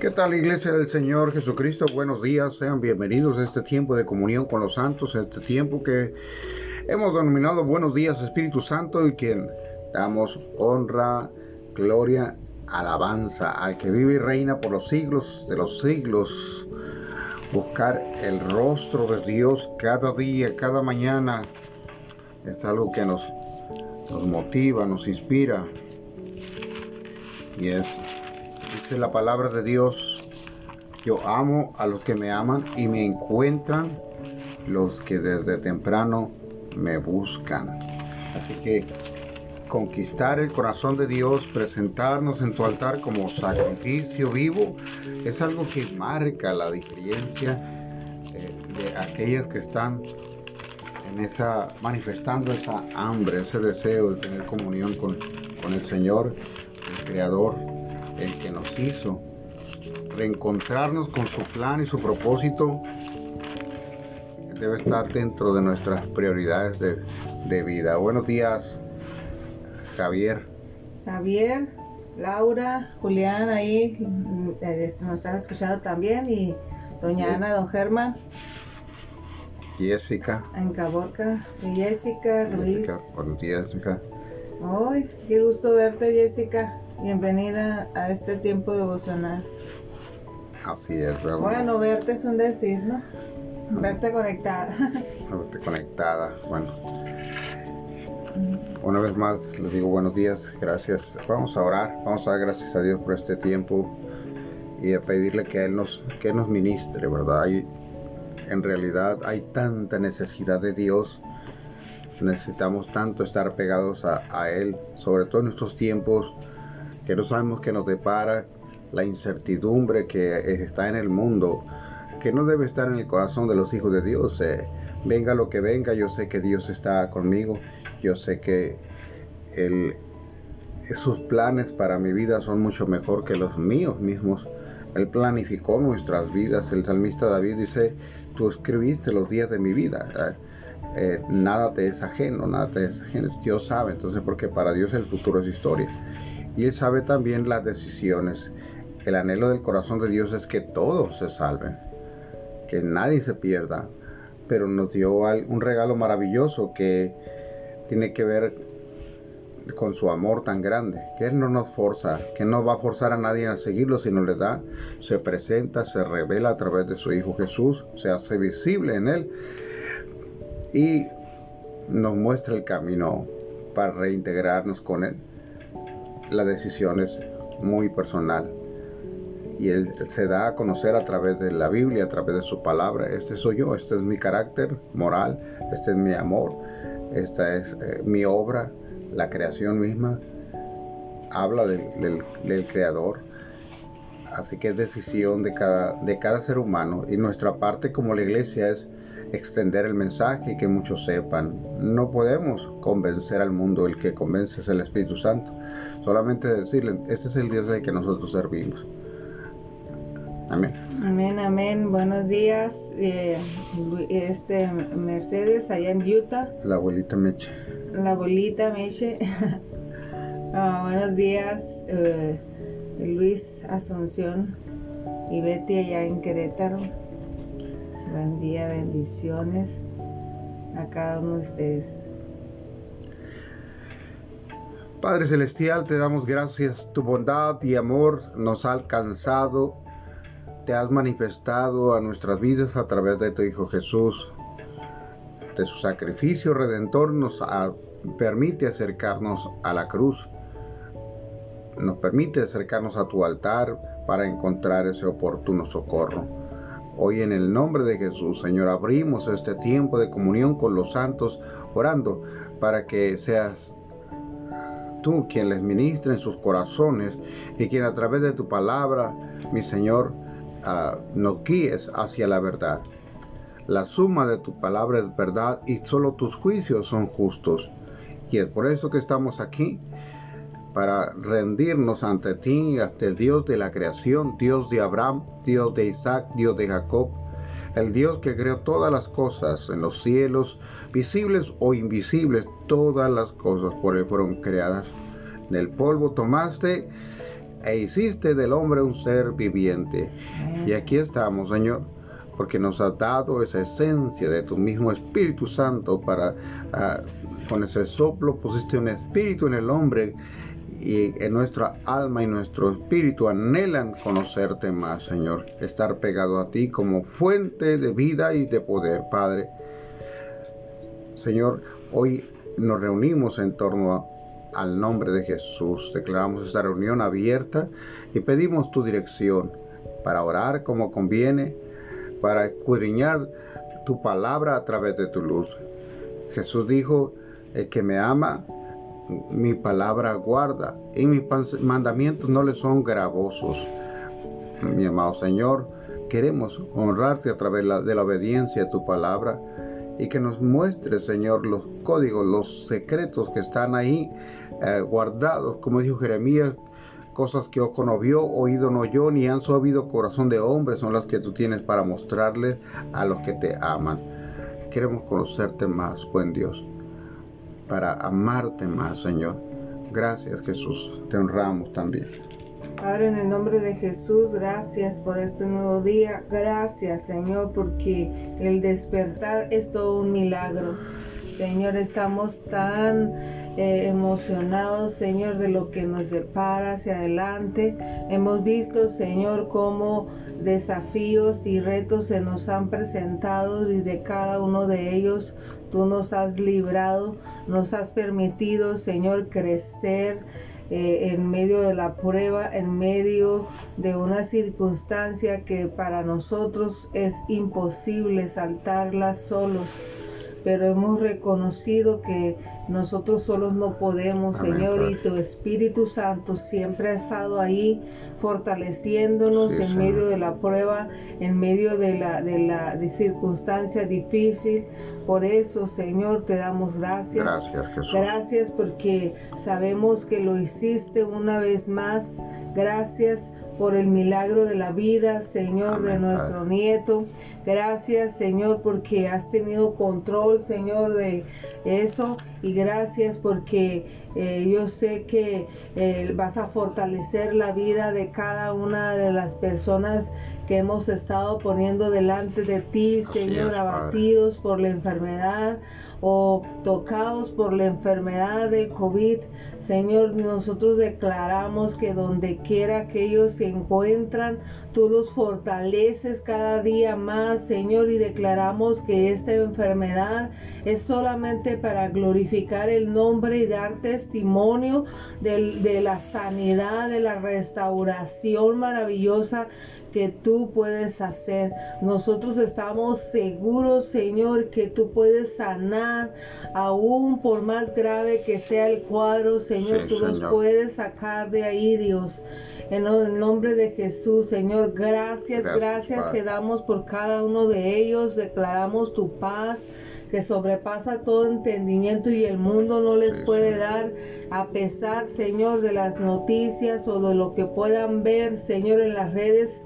¿Qué tal Iglesia del Señor Jesucristo? Buenos días, sean bienvenidos a este tiempo de comunión con los santos, este tiempo que hemos denominado Buenos días Espíritu Santo y quien damos honra, gloria, alabanza al que vive y reina por los siglos de los siglos. Buscar el rostro de Dios cada día, cada mañana, es algo que nos, nos motiva, nos inspira y es Dice la palabra de Dios, yo amo a los que me aman y me encuentran los que desde temprano me buscan. Así que conquistar el corazón de Dios, presentarnos en su altar como sacrificio vivo, es algo que marca la diferencia eh, de aquellas que están en esa, manifestando esa hambre, ese deseo de tener comunión con, con el Señor, el Creador el que nos hizo, reencontrarnos con su plan y su propósito debe estar dentro de nuestras prioridades de, vida. Buenos días, Javier. Javier, Laura, Julián ahí eh, nos están escuchando también y doña Ana, don Germán. Jessica. En Caborca. Jessica, Luis. buenos días, Jessica. Ay, qué gusto verte, Jessica. Bienvenida a este tiempo devocional. Así es, Bueno, verte es un decir, ¿no? Verte conectada. Verte conectada, bueno. Una vez más les digo buenos días, gracias. Vamos a orar, vamos a dar gracias a Dios por este tiempo y a pedirle que Él nos, que nos ministre, ¿verdad? Hay, en realidad hay tanta necesidad de Dios, necesitamos tanto estar pegados a, a Él, sobre todo en estos tiempos que no sabemos qué nos depara, la incertidumbre que está en el mundo, que no debe estar en el corazón de los hijos de Dios. Eh, venga lo que venga, yo sé que Dios está conmigo, yo sé que sus planes para mi vida son mucho mejor que los míos mismos. Él planificó nuestras vidas. El salmista David dice, tú escribiste los días de mi vida. Eh, nada te es ajeno, nada te es ajeno. Dios sabe, entonces porque para Dios el futuro es historia y Él sabe también las decisiones. El anhelo del corazón de Dios es que todos se salven, que nadie se pierda, pero nos dio un regalo maravilloso que tiene que ver con su amor tan grande, que Él no nos forza, que no va a forzar a nadie a seguirlo, sino le da, se presenta, se revela a través de su Hijo Jesús, se hace visible en Él y nos muestra el camino para reintegrarnos con Él la decisión es muy personal y él se da a conocer a través de la Biblia, a través de su palabra. Este soy yo, este es mi carácter moral, este es mi amor, esta es eh, mi obra, la creación misma. Habla del, Creador. Así que es decisión de cada, de cada ser humano y nuestra parte como la iglesia es extender el mensaje y que muchos sepan. No podemos convencer al mundo, el que convence es el Espíritu Santo. Solamente decirle, ese es el Dios del que nosotros servimos. Amén. Amén, amén. Buenos días. Eh, este Mercedes allá en Utah. La abuelita Meche. La abuelita Meche. Ah, buenos días, eh, Luis Asunción y Betty allá en Querétaro. Buen día, bendiciones a cada uno de ustedes. Padre Celestial, te damos gracias. Tu bondad y amor nos ha alcanzado. Te has manifestado a nuestras vidas a través de tu Hijo Jesús. De su sacrificio redentor nos permite acercarnos a la cruz. Nos permite acercarnos a tu altar para encontrar ese oportuno socorro. Hoy en el nombre de Jesús, Señor, abrimos este tiempo de comunión con los santos, orando para que seas tú quien les ministre en sus corazones y quien a través de tu palabra, mi Señor, ah, nos guíes hacia la verdad. La suma de tu palabra es verdad y solo tus juicios son justos. Y es por eso que estamos aquí para rendirnos ante ti, ante el Dios de la creación, Dios de Abraham, Dios de Isaac, Dios de Jacob, el Dios que creó todas las cosas en los cielos, visibles o invisibles, todas las cosas por él fueron creadas. Del polvo tomaste e hiciste del hombre un ser viviente. Y aquí estamos, Señor, porque nos has dado esa esencia de tu mismo Espíritu Santo para, ah, con ese soplo pusiste un espíritu en el hombre y en nuestra alma y nuestro espíritu anhelan conocerte más, Señor, estar pegado a ti como fuente de vida y de poder, Padre. Señor, hoy nos reunimos en torno al nombre de Jesús. Declaramos esta reunión abierta y pedimos tu dirección para orar como conviene, para escudriñar tu palabra a través de tu luz. Jesús dijo, el que me ama, mi palabra guarda y mis mandamientos no le son gravosos. Mi amado Señor, queremos honrarte a través de la obediencia a tu palabra y que nos muestre, Señor, los códigos, los secretos que están ahí eh, guardados, como dijo Jeremías, cosas que ojo no vio, oído no oyó, ni han sabido corazón de hombre, son las que tú tienes para mostrarles a los que te aman. Queremos conocerte más, buen Dios, para amarte más, Señor. Gracias, Jesús. Te honramos también. Padre, en el nombre de Jesús, gracias por este nuevo día. Gracias, Señor, porque el despertar es todo un milagro. Señor, estamos tan eh, emocionados, Señor, de lo que nos depara hacia adelante. Hemos visto, Señor, cómo desafíos y retos se nos han presentado y de cada uno de ellos tú nos has librado, nos has permitido, Señor, crecer eh, en medio de la prueba, en medio de una circunstancia que para nosotros es imposible saltarla solos. Pero hemos reconocido que nosotros solos no podemos, Señor, y tu Espíritu Santo siempre ha estado ahí fortaleciéndonos en medio de la prueba, en medio de la, de la circunstancia difícil. Por eso, Señor, te damos gracias. Gracias, Jesús. Gracias porque sabemos que lo hiciste una vez más. Gracias por el milagro de la vida, Señor, de nuestro nieto. Gracias, Señor, porque has tenido control, Señor, de eso. Y gracias porque eh, yo sé que eh, vas a fortalecer la vida de cada una de las personas que hemos estado poniendo delante de ti, Señor, abatidos por la enfermedad o tocados por la enfermedad del COVID. Señor, nosotros declaramos que donde quiera que ellos se encuentran, tú los fortaleces cada día más, Señor, y declaramos que esta enfermedad es solamente para glorificar el nombre y dar testimonio de, de la sanidad, de la restauración maravillosa que tú puedes hacer. Nosotros estamos seguros, Señor, que tú puedes sanar, aún por más grave que sea el cuadro, Señor, tú los puedes sacar de ahí, Dios. En el nombre de Jesús, Señor, gracias, gracias, gracias que damos por cada uno de ellos. Declaramos tu paz que sobrepasa todo entendimiento y el mundo no les puede dar, a pesar, Señor, de las noticias o de lo que puedan ver, Señor, en las redes.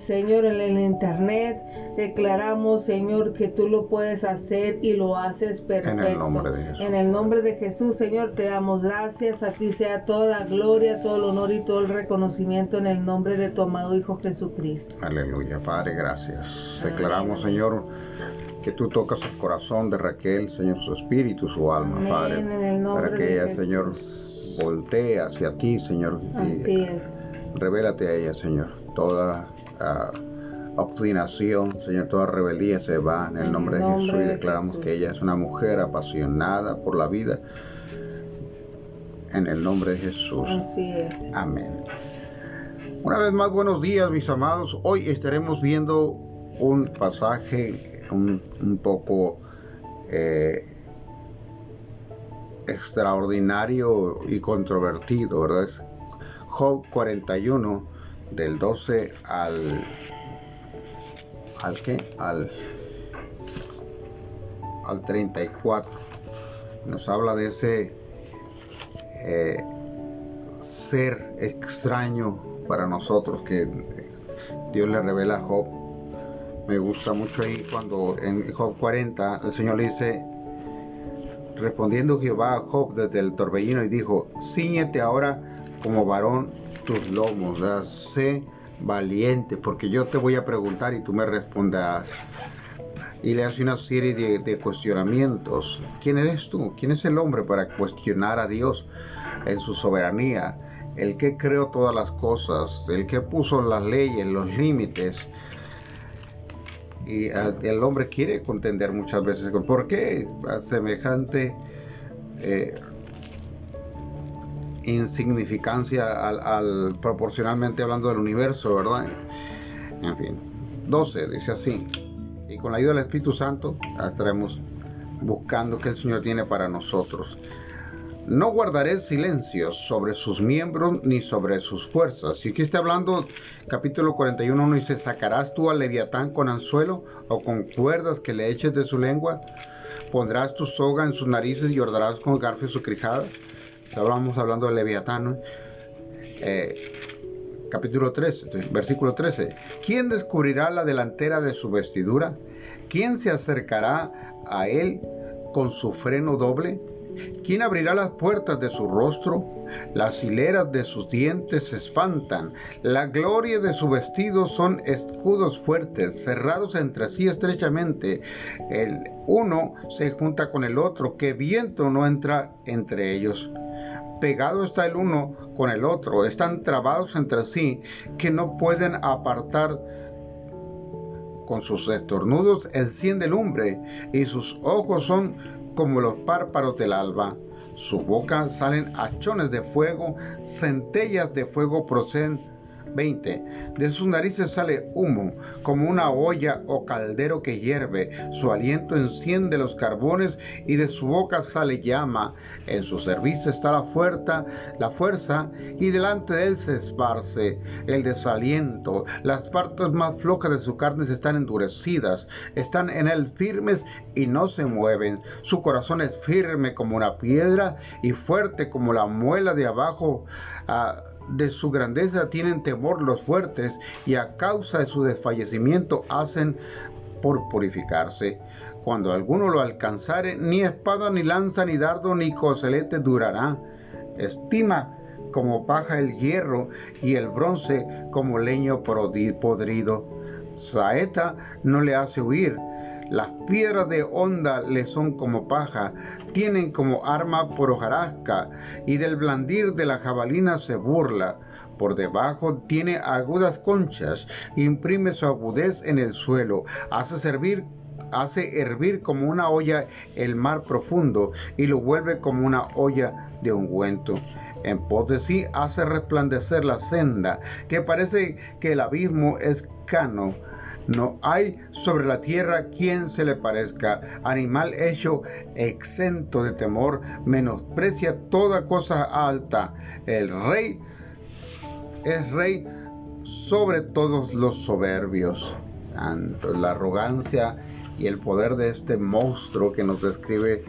Señor, en el internet, declaramos, Señor, que tú lo puedes hacer y lo haces perfecto. En el nombre de Jesús. En el nombre de Jesús, Señor, te damos gracias. A ti sea toda la gloria, todo el honor y todo el reconocimiento en el nombre de tu amado Hijo Jesucristo. Aleluya, Padre, gracias. Declaramos, Señor, que tú tocas el corazón de Raquel, Señor, su espíritu, su alma, Padre, para que ella, Señor, voltee hacia ti, Señor. Así es. Revélate a ella, Señor, toda obstinación, Señor, toda rebeldía se va en el nombre, de Jesús y declaramos que ella es una mujer apasionada por la vida. En el nombre de Jesús. Así es. Amén. Una vez más, buenos días, mis amados. Hoy estaremos viendo un pasaje un, poco eh, extraordinario y controvertido, ¿verdad? Job 41, del 12 al... ¿Al qué? Al, al 34. Nos habla de ese eh, ser extraño para nosotros que Dios le revela a Job me gusta mucho ahí cuando en Job 40 el Señor le dice, respondiendo Jehová a Job desde el torbellino y dijo, ciñete ahora como varón tus lomos, sé valiente, porque yo te voy a preguntar y tú me responderás. Y le hace una serie de, de, cuestionamientos. ¿Quién eres tú? ¿Quién es el hombre para cuestionar a Dios en su soberanía? El que creó todas las cosas, el que puso las leyes, los límites. Y el hombre quiere contender muchas veces con por qué semejante eh, insignificancia al, proporcionalmente hablando del universo, ¿verdad? En fin, 12 dice así. Y con la ayuda del Espíritu Santo estaremos buscando que el Señor tiene para nosotros. No guardaré silencio sobre sus miembros ni sobre sus fuerzas. Y aquí está hablando, capítulo 41, uno dice, ¿sacarás tú al leviatán con anzuelo o con cuerdas que le eches de su lengua? ¿Pondrás tu soga en sus narices y ordarás con garfio su crijada? Estábamos hablando del Leviatán, eh, capítulo 3, versículo 13. ¿Quién descubrirá la delantera de su vestidura? ¿Quién se acercará a él con su freno doble? ¿Quién abrirá las puertas de su rostro? Las hileras de sus dientes se espantan. La gloria de su vestido son escudos fuertes, cerrados entre sí estrechamente. El uno se junta con el otro, que viento no entra entre ellos pegado está el uno con el otro, están trabados entre sí, que no pueden apartar con sus estornudos enciende lumbre y sus ojos son como los párpados del alba. Su boca salen hachones de fuego, centellas de fuego proceden 20. De sus narices sale humo, como una olla o caldero que hierve. Su aliento enciende los carbones y de su boca sale llama. En su servicio está la fuerza, la fuerza y delante de él se esparce el desaliento. Las partes más flojas de su carne están endurecidas, están en él firmes y no se mueven. Su corazón es firme como una piedra y fuerte como la muela de abajo. Ah, de su grandeza tienen temor los fuertes y a causa de su desfallecimiento hacen por purificarse. Cuando alguno lo alcanzare, ni espada, ni lanza, ni dardo, ni coselete durará. Estima como paja el hierro y el bronce como leño podrido. Saeta no le hace huir, las piedras de onda le son como paja, tienen como arma por hojarasca, y del blandir de la jabalina se burla. Por debajo tiene agudas conchas, imprime su agudez en el suelo, hace servir hace hervir como una olla el mar profundo y lo vuelve como una olla de ungüento. En pos de sí hace resplandecer la senda, que parece que el abismo es cano no hay sobre la tierra quien se le parezca. Animal hecho exento de temor, menosprecia toda cosa alta. El rey es rey sobre todos los soberbios. la arrogancia y el poder de este monstruo que nos describe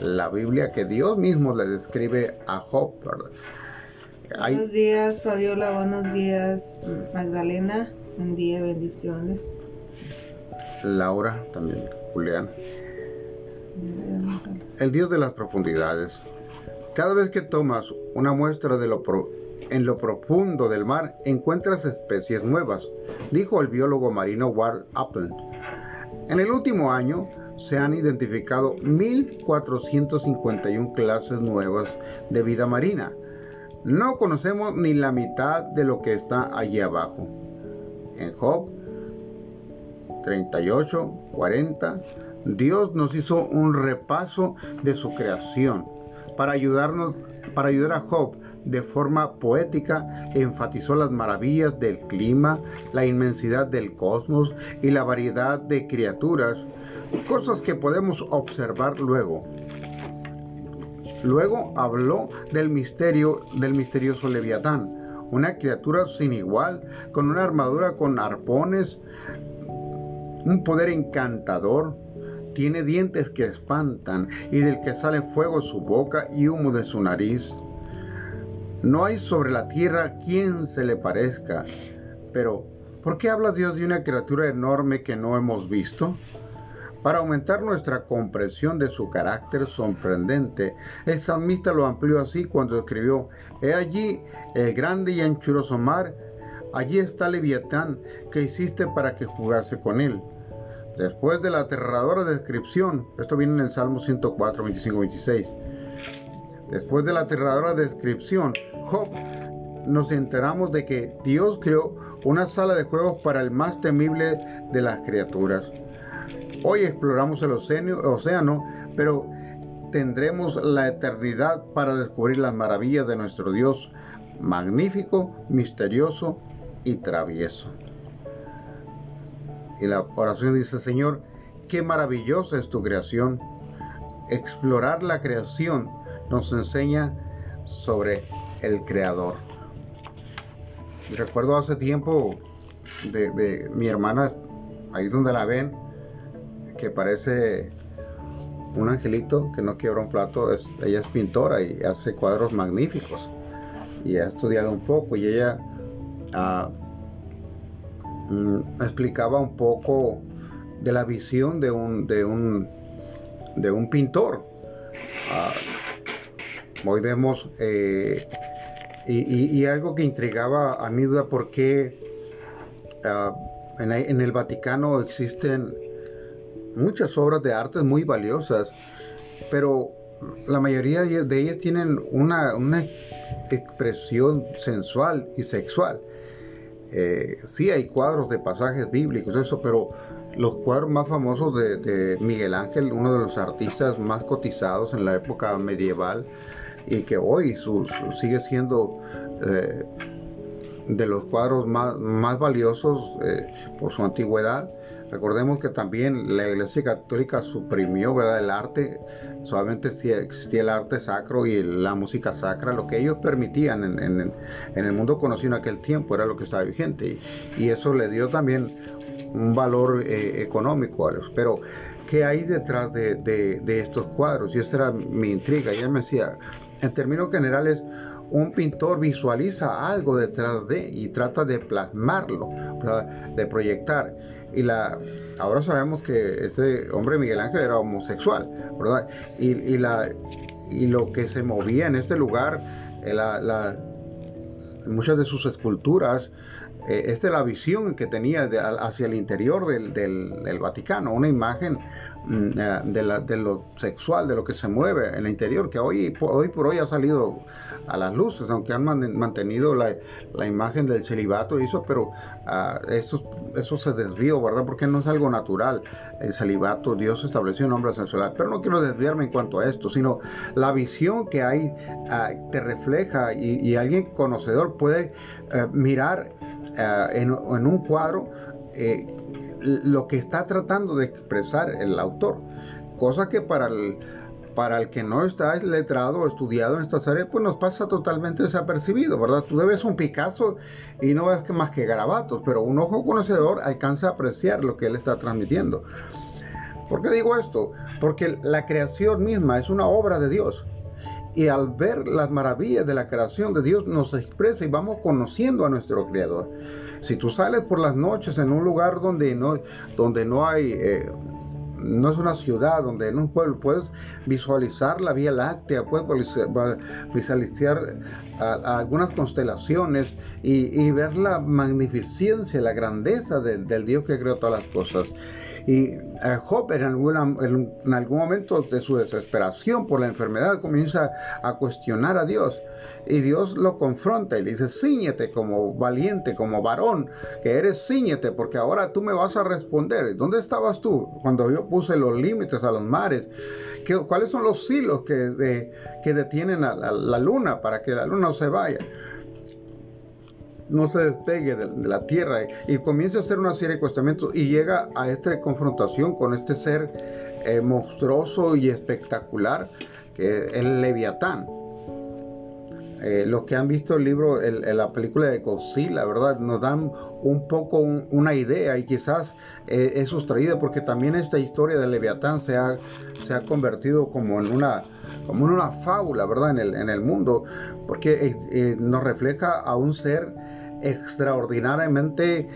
la Biblia, que Dios mismo le describe a Job. Buenos días, Fabiola. Buenos días, Magdalena. Buen día, bendiciones. Laura, también Julián. El Dios de las profundidades. Cada vez que tomas una muestra de lo en lo profundo del mar encuentras especies nuevas, dijo el biólogo marino Ward Upland. En el último año se han identificado 1.451 clases nuevas de vida marina. No conocemos ni la mitad de lo que está allí abajo. En Job 38, 40, Dios nos hizo un repaso de su creación para ayudarnos, para ayudar a Job de forma poética, enfatizó las maravillas del clima, la inmensidad del cosmos y la variedad de criaturas, cosas que podemos observar luego. Luego habló del misterio del misterioso Leviatán, una criatura sin igual, con una armadura con arpones, un poder encantador, tiene dientes que espantan y del que sale fuego su boca y humo de su nariz. No hay sobre la tierra quien se le parezca. Pero, ¿por qué habla Dios de una criatura enorme que no hemos visto? Para aumentar nuestra comprensión de su carácter sorprendente, el salmista lo amplió así cuando escribió, He allí el grande y anchuroso mar, allí está Leviatán que hiciste para que jugase con él. Después de la aterradora descripción, esto viene en el Salmo 104, 25, 26, después de la aterradora descripción, Job nos enteramos de que Dios creó una sala de juegos para el más temible de las criaturas. Hoy exploramos el océano, pero tendremos la eternidad para descubrir las maravillas de nuestro Dios, magnífico, misterioso y travieso. Y la oración dice, Señor, qué maravillosa es tu creación. Explorar la creación nos enseña sobre el Creador. recuerdo hace tiempo de, de mi hermana, ahí donde la ven, que parece un angelito que no quiebra un plato. Es, ella es pintora y hace cuadros magníficos. Y ha estudiado un poco y ella ah, mm, explicaba un poco de la visión de un, de un, de un pintor. Ah, hoy vemos eh, y, algo que intrigaba a mi duda por qué ah, en, el Vaticano existen muchas obras de arte muy valiosas, pero la mayoría de ellas tienen una, expresión sensual y sexual. Eh, sí hay cuadros de pasajes bíblicos, eso, pero los cuadros más famosos de, Miguel Ángel, uno de los artistas más cotizados en la época medieval y que hoy sigue siendo eh, de los cuadros más, más valiosos eh, por su antigüedad. Recordemos que también la Iglesia Católica suprimió ¿verdad? el arte, solamente existía el arte sacro y la música sacra, lo que ellos permitían en, en, el mundo conocido en aquel tiempo era lo que estaba vigente y, eso le dio también un valor eh, económico a los. Pero, ¿qué hay detrás de, de, de estos cuadros? Y esa era mi intriga. Ella me decía, en términos generales, un pintor visualiza algo detrás de y trata de plasmarlo, de proyectar. Y la, ahora sabemos que este hombre Miguel Ángel era homosexual, ¿verdad? Y, la, y lo que se movía en este lugar, eh, la, muchas de sus esculturas, eh, esta es la visión que tenía hacia el interior del, del, Vaticano, una imagen mm, eh, de, de, lo sexual, de lo que se mueve en el interior, que hoy, hoy por hoy ha salido a las luces, aunque han mantenido la, imagen del celibato y eso, pero ah, eso, eso se desvió, ¿verdad? Porque no es algo natural. El celibato, Dios estableció un hombre sensual. Pero no quiero desviarme en cuanto a esto, sino la visión que hay ah, te refleja y, alguien conocedor puede eh, mirar ah, en, en, un cuadro eh, lo que está tratando de expresar el autor. Cosa que para el para el que no está letrado o estudiado en estas áreas, pues nos pasa totalmente desapercibido, ¿verdad? Tú ves un Picasso y no ves más que garabatos, pero un ojo conocedor alcanza a apreciar lo que él está transmitiendo. ¿Por qué digo esto? Porque la creación misma es una obra de Dios. Y al ver las maravillas de la creación de Dios nos expresa y vamos conociendo a nuestro Creador. Si tú sales por las noches en un lugar donde no, donde no hay eh, no es una ciudad donde en un pueblo puedes visualizar la Vía Láctea, puedes visualizar algunas constelaciones y, ver la magnificencia, la grandeza del, Dios que creó todas las cosas. Y eh, Job en algún, en algún momento de su desesperación por la enfermedad comienza a cuestionar a Dios. Y Dios lo confronta y le dice, ciñete como valiente, como varón, que eres ciñete, porque ahora tú me vas a responder. ¿Dónde estabas tú cuando yo puse los límites a los mares? ¿Qué, ¿Cuáles son los hilos que, que detienen a, la luna para que la luna no se vaya? no se despegue de, la tierra y, comienza a hacer una serie de cuestionamientos y llega a esta confrontación con este ser eh, monstruoso y espectacular que es el Leviatán. Eh, los que han visto el libro, la película de Godzilla, ¿verdad? Nos dan un poco una idea y quizás eh, es sustraída porque también esta historia de Leviatán se ha, se ha convertido como en una como una fábula, ¿verdad? En el, en el mundo, porque eh, nos refleja a un ser extraordinariamente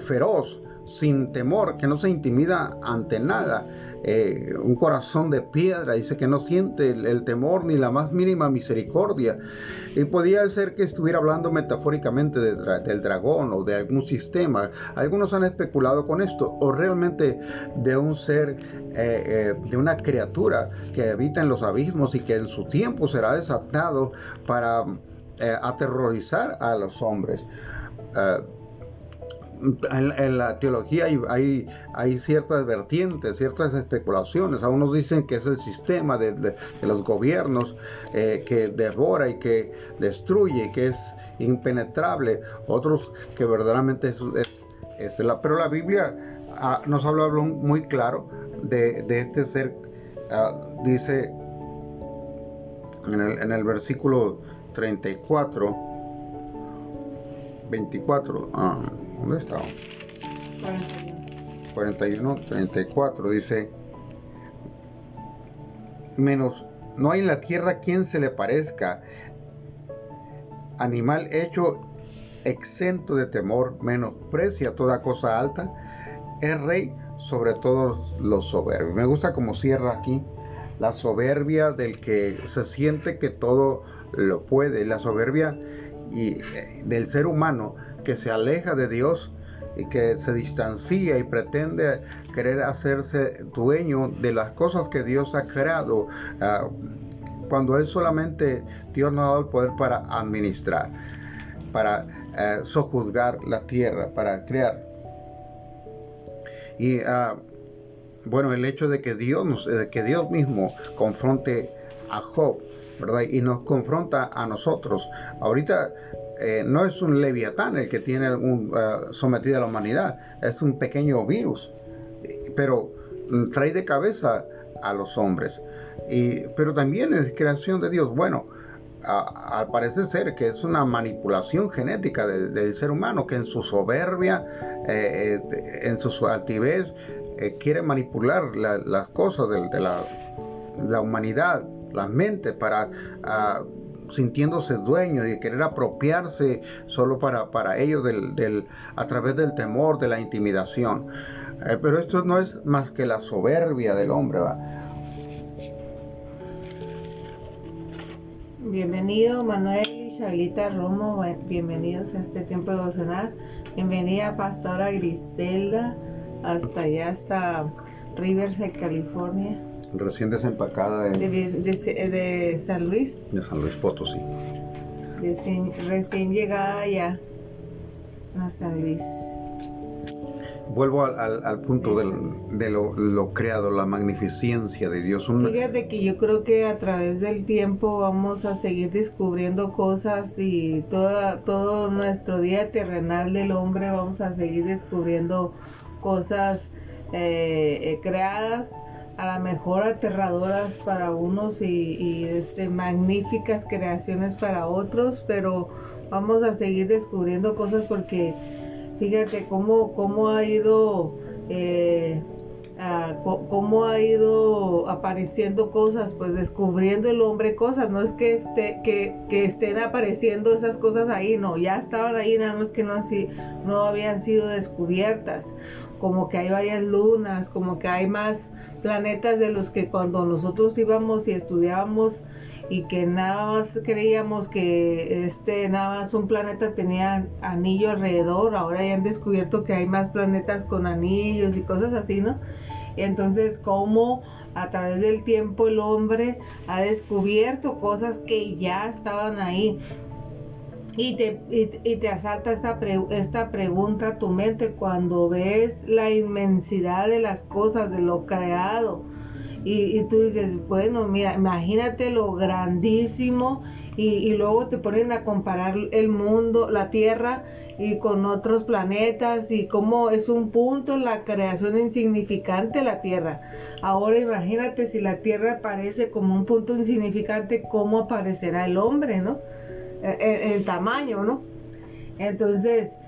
feroz, sin temor, que no se intimida ante nada. Eh, un corazón de piedra, dice que no siente el, temor ni la más mínima misericordia. Y podía ser que estuviera hablando metafóricamente del dragón o de algún sistema. Algunos han especulado con esto, o realmente de un ser, eh, eh, de una criatura que habita en los abismos y que en su tiempo será desatado para aterrorizar a los hombres en, la teología hay, ciertas vertientes, ciertas especulaciones. Algunos dicen que es el sistema de, los gobiernos eh, que devora y que destruye, que es impenetrable. Otros que verdaderamente es, es, la, pero la Biblia ah, nos habla muy claro de, este ser. Ah, dice en el, en el versículo 34, 24. ¿Dónde está? 41. 34 dice, menos, no hay en la tierra quien se le parezca, animal hecho exento de temor, menosprecia toda cosa alta, es rey sobre todos los soberbios. Me gusta como cierra aquí la soberbia del que se siente que todo lo puede, la soberbia y, eh, del ser humano que se aleja de Dios y que se distancia y pretende querer hacerse dueño de las cosas que Dios ha creado, ah, cuando Él solamente Dios nos ha dado el poder para administrar, para eh, sojuzgar la tierra, para crear. Y ah, bueno, el hecho de que Dios, de que Dios mismo confronte a Job, ¿verdad? Y nos confronta a nosotros. Ahorita eh, no es un leviatán el que tiene un, uh, sometida a la humanidad, es un pequeño virus, pero mm, trae de cabeza a los hombres. Y, pero también es creación de Dios. Bueno, al parecer ser que es una manipulación genética del ser humano que en su soberbia, eh, eh, en su altivez, quiere manipular las cosas de, la, humanidad, la mente para uh, sintiéndose dueño y querer apropiarse solo para, para ellos del, a través del temor, de la intimidación. Eh, pero esto no es más que la soberbia del hombre. Bienvenido Manuel y Charlita Romo, bienvenidos a este tiempo de devocional. Bienvenida Pastora Griselda, hasta allá, hasta Riverside, California recién desempacada de, de, San Luis. De San Luis Potosí. Recién, llegada ya a San Luis. Vuelvo al, punto de lo, creado, la magnificencia de Dios. Fíjate que yo creo que a través del tiempo vamos a seguir descubriendo cosas y toda, todo nuestro día terrenal del hombre vamos a seguir descubriendo cosas eh, eh, creadas a lo mejor aterradoras para unos y, este, magníficas creaciones para otros, pero vamos a seguir descubriendo cosas porque fíjate cómo, cómo ha ido eh, cómo ha ido apareciendo cosas, pues descubriendo el hombre cosas, no es que, esté, que, que, estén apareciendo esas cosas ahí, no, ya estaban ahí, nada más que no, no habían sido descubiertas, como que hay varias lunas, como que hay más planetas de los que cuando nosotros íbamos y estudiábamos y que nada más creíamos que este nada más un planeta tenía anillo alrededor, ahora ya han descubierto que hay más planetas con anillos y cosas así, ¿no? Entonces, cómo a través del tiempo el hombre ha descubierto cosas que ya estaban ahí. Y te, y, te asalta esta, esta pregunta a tu mente cuando ves la inmensidad de las cosas, de lo creado. Y, y tú dices, bueno, mira, imagínate lo grandísimo y, y, luego te ponen a comparar el mundo, la Tierra y con otros planetas y cómo es un punto la creación insignificante la Tierra. Ahora imagínate si la Tierra aparece como un punto insignificante, ¿cómo aparecerá el hombre, no? En, tamaño, ¿no? Entonces,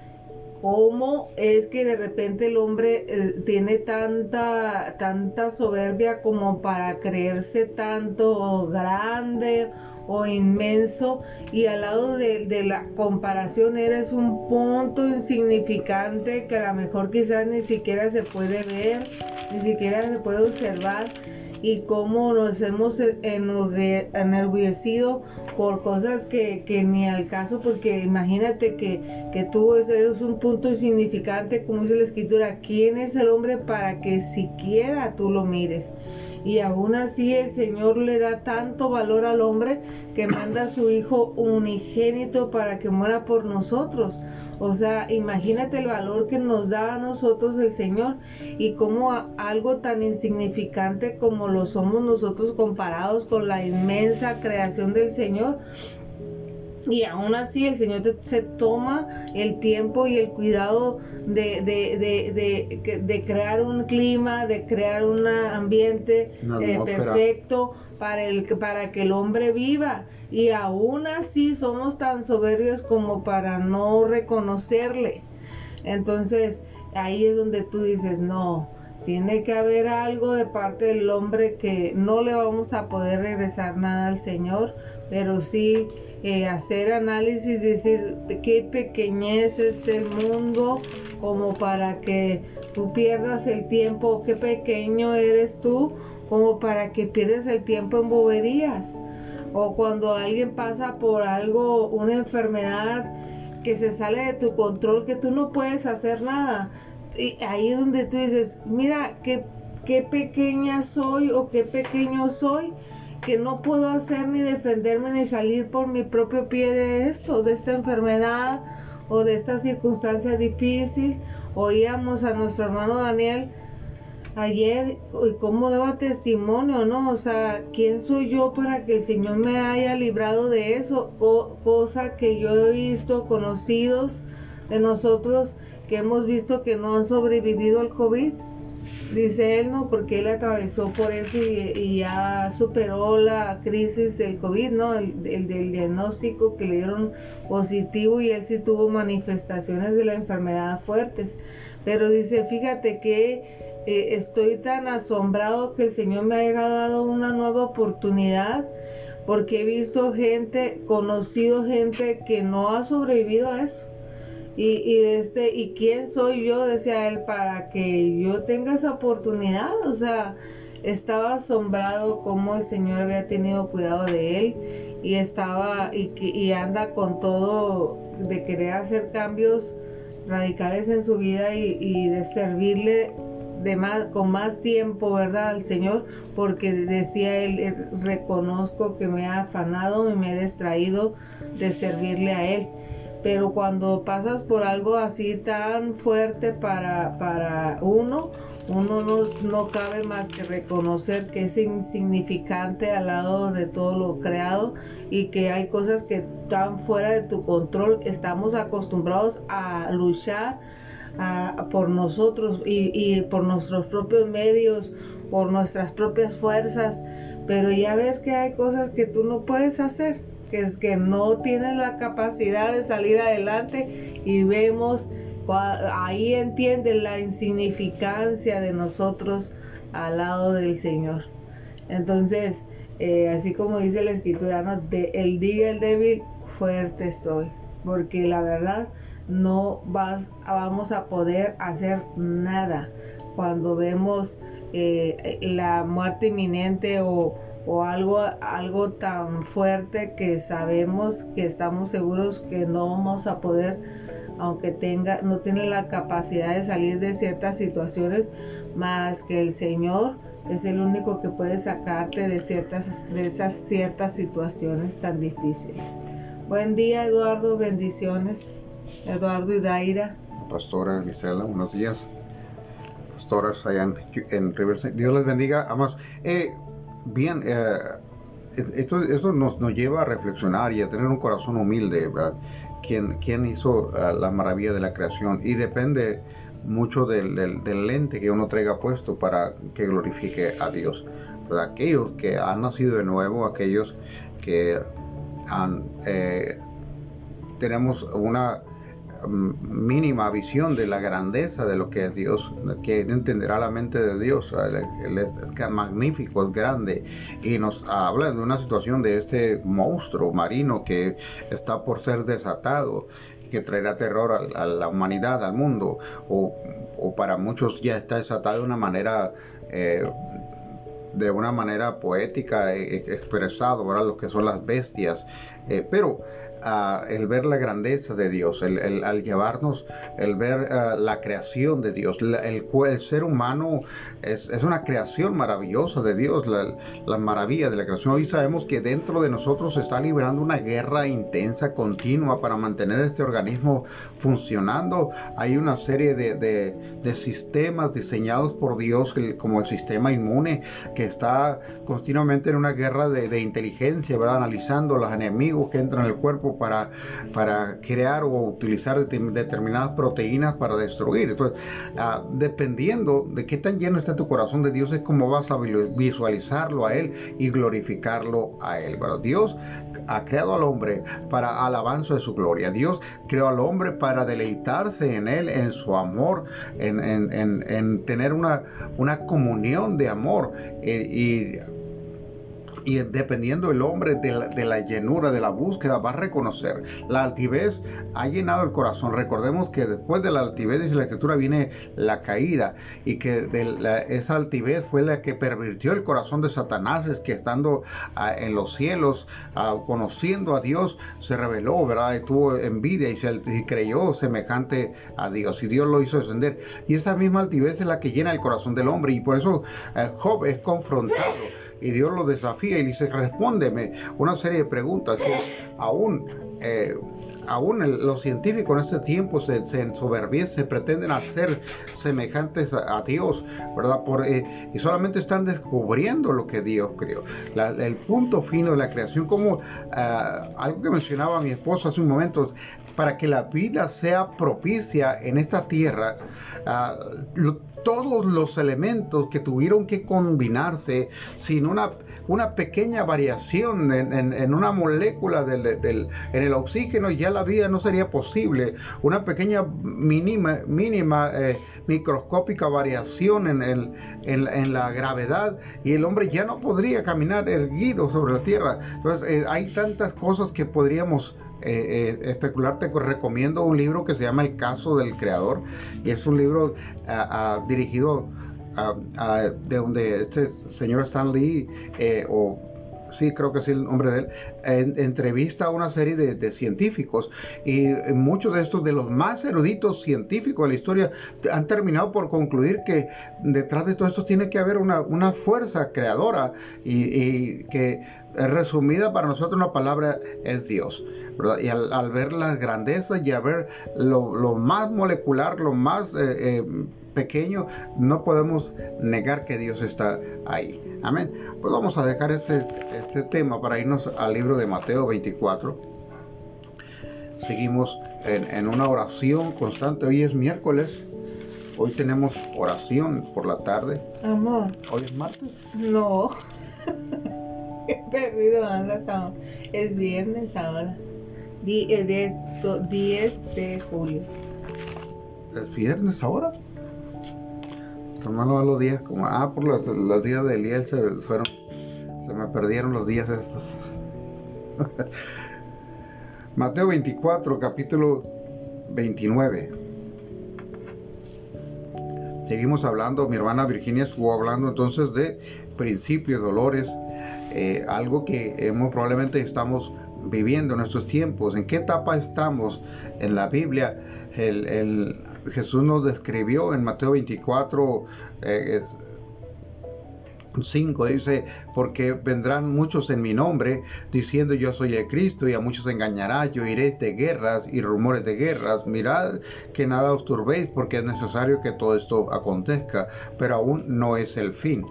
¿cómo es que de repente el hombre eh, tiene tanta, tanta soberbia como para creerse tanto grande o inmenso y al lado de, de, la comparación eres un punto insignificante que a lo mejor quizás ni siquiera se puede ver, ni siquiera se puede observar y cómo nos hemos enorgullecido por cosas que, que, ni al caso, porque imagínate que, que tú eres un punto insignificante, como dice la escritura, ¿quién es el hombre para que siquiera tú lo mires? Y aún así el Señor le da tanto valor al hombre que manda a su Hijo unigénito para que muera por nosotros. O sea, imagínate el valor que nos da a nosotros el Señor y cómo algo tan insignificante como lo somos nosotros comparados con la inmensa creación del Señor, y aún así el Señor se toma el tiempo y el cuidado de, de, crear un clima, de crear un ambiente eh, perfecto para, el, para que el hombre viva. Y aún así somos tan soberbios como para no reconocerle. Entonces ahí es donde tú dices, no, tiene que haber algo de parte del hombre que no le vamos a poder regresar nada al Señor, pero sí eh, hacer análisis, decir qué pequeñez es el mundo como para que tú pierdas el tiempo, qué pequeño eres tú como para que pierdas el tiempo en boberías. O cuando alguien pasa por algo, una enfermedad que se sale de tu control, que tú no puedes hacer nada. Ahí es donde tú dices, mira, qué, qué pequeña soy o qué pequeño soy que no puedo hacer ni defenderme ni salir por mi propio pie de esto, de esta enfermedad o de esta circunstancia difícil. Oíamos a nuestro hermano Daniel ayer y cómo daba testimonio, ¿no? O sea, ¿quién soy yo para que el Señor me haya librado de eso? cosa que yo he visto, conocidos de nosotros que hemos visto que no han sobrevivido al COVID dice él, ¿no? Porque él atravesó por eso y, ya superó la crisis del COVID, ¿no? El, del diagnóstico que le dieron positivo y él sí tuvo manifestaciones de la enfermedad fuertes. Pero dice, fíjate que eh, estoy tan asombrado que el Señor me haya dado una nueva oportunidad porque he visto gente, conocido gente que no ha sobrevivido a eso y, y, este, ¿y quién soy yo? Decía él, para que yo tenga esa oportunidad. O sea, estaba asombrado cómo el Señor había tenido cuidado de él y estaba y, anda con todo de querer hacer cambios radicales en su vida y, y de servirle de más, con más tiempo, ¿verdad? Al Señor, porque decía él, eh, reconozco que me ha afanado y me he distraído de servirle a Él pero cuando pasas por algo así tan fuerte para, para uno, uno no, no, cabe más que reconocer que es insignificante al lado de todo lo creado y que hay cosas que están fuera de tu control. Estamos acostumbrados a luchar por nosotros y, y por nuestros propios medios, por nuestras propias fuerzas, pero ya ves que hay cosas que tú no puedes hacer que es que no tienen la capacidad de salir adelante y vemos ahí entienden la insignificancia de nosotros al lado del Señor. Entonces, eh, así como dice la escritura, ¿no? de, el diga el débil, fuerte soy, porque la verdad no vas, vamos a poder hacer nada cuando vemos eh, la muerte inminente o, o algo, algo tan fuerte que sabemos que estamos seguros que no vamos a poder, aunque tenga, no tiene la capacidad de salir de ciertas situaciones, más que el Señor es el único que puede sacarte de ciertas, de esas ciertas situaciones tan difíciles. Buen día Eduardo, bendiciones. Eduardo y Daira. Pastora Gisela, buenos días. Pastoras allá en, Riverside. Dios les bendiga. Vamos, eh, Bien, eh, esto, esto nos, nos, lleva a reflexionar y a tener un corazón humilde, ¿verdad? ¿Quién, quién hizo uh, la maravilla de la creación? Y depende mucho del, del, lente que uno traiga puesto para que glorifique a Dios. Aquellos que han nacido de nuevo, aquellos que han, eh, tenemos una mínima visión de la grandeza de lo que es Dios, que entenderá la mente de Dios. Él, es, magnífico, es grande y nos habla de una situación de este monstruo marino que está por ser desatado que traerá terror a, la humanidad, al mundo, o, para muchos ya está desatado de una manera eh, de una manera poética e, e, expresado, ¿verdad? Lo que son las bestias. Eh, pero el ver la grandeza de Dios, el, al llevarnos, el ver la creación de Dios, el, ser humano es, una creación maravillosa de Dios, la, maravilla de la creación. Hoy sabemos que dentro de nosotros se está librando una guerra intensa, continua, para mantener este organismo funcionando. Hay una serie de, sistemas diseñados por Dios, como el sistema inmune, que está continuamente en una guerra de, inteligencia, analizando los enemigos que entran en el cuerpo para, para crear o utilizar determinadas proteínas para destruir. Entonces, ah, dependiendo de qué tan lleno está tu corazón de Dios, es como vas a visualizarlo a Él y glorificarlo a Él. Dios ha creado al hombre para alabanza de su gloria. Dios creó al hombre para deleitarse en Él, en su amor, en, tener una, una comunión de amor. Eh, y y dependiendo el hombre de la, llenura, de la búsqueda, va a reconocer. La altivez ha llenado el corazón. Recordemos que después de la altivez, dice la escritura, viene la caída y que de esa altivez fue la que pervirtió el corazón de Satanás, es que estando ah, en los cielos, ah, conociendo a Dios, se reveló, ¿verdad? Y tuvo envidia y, se, creyó semejante a Dios y Dios lo hizo descender. Y esa misma altivez es la que llena el corazón del hombre y por eso eh, Job es confrontado y Dios lo desafía y dice, respóndeme una serie de preguntas que aún, eh, aún los científicos en este tiempo se, se ensoberbiecen, pretenden hacer semejantes a, Dios, ¿verdad? Por, eh, y solamente están descubriendo lo que Dios creó. el punto fino de la creación, como ah, algo que mencionaba mi esposo hace un momento, para que la vida sea propicia en esta tierra, ah, todos los elementos que tuvieron que combinarse sin una, una pequeña variación en, una molécula del, en el oxígeno, ya la vida no sería posible. Una pequeña mínima, mínima eh, microscópica variación en, la gravedad y el hombre ya no podría caminar erguido sobre la tierra. Entonces, eh, hay tantas cosas que podríamos eh, eh, especular, te recomiendo un libro que se llama El caso del creador. Y es un libro dirigido a, de donde este señor Stan Lee eh, o sí, creo que es el nombre de él, entrevista a una serie de, científicos. Y muchos de estos, de los más eruditos científicos de la historia, han terminado por concluir que detrás de todo esto tiene que haber una, fuerza creadora y que resumida para nosotros una palabra es Dios. Y al, ver las grandezas y a ver lo, más molecular, lo más eh, eh, pequeño, no podemos negar que Dios está ahí. Amén. Pues vamos a dejar este, este tema para irnos al libro de Mateo 24. Seguimos en, en una oración constante. Hoy es miércoles. Hoy tenemos oración por la tarde. Amor. ¿Hoy es martes? No. perdido andas Es viernes ahora. 10 de julio. ¿Es viernes ahora? Tomando los días como. Ah, por los días de Eliel se fueron. Se me perdieron los días estos. Mateo 24, capítulo 29. Seguimos hablando, mi hermana Virginia estuvo hablando entonces de principios, dolores, eh, algo que hemos, probablemente estamos viviendo en nuestros tiempos, en qué etapa estamos en la Biblia. El, Jesús nos describió en Mateo 24, 5 eh, dice, porque vendrán muchos en mi nombre diciendo yo soy el Cristo y a muchos engañará, yo iréis de guerras y rumores de guerras, mirad que nada os turbéis porque es necesario que todo esto acontezca, pero aún no es el fin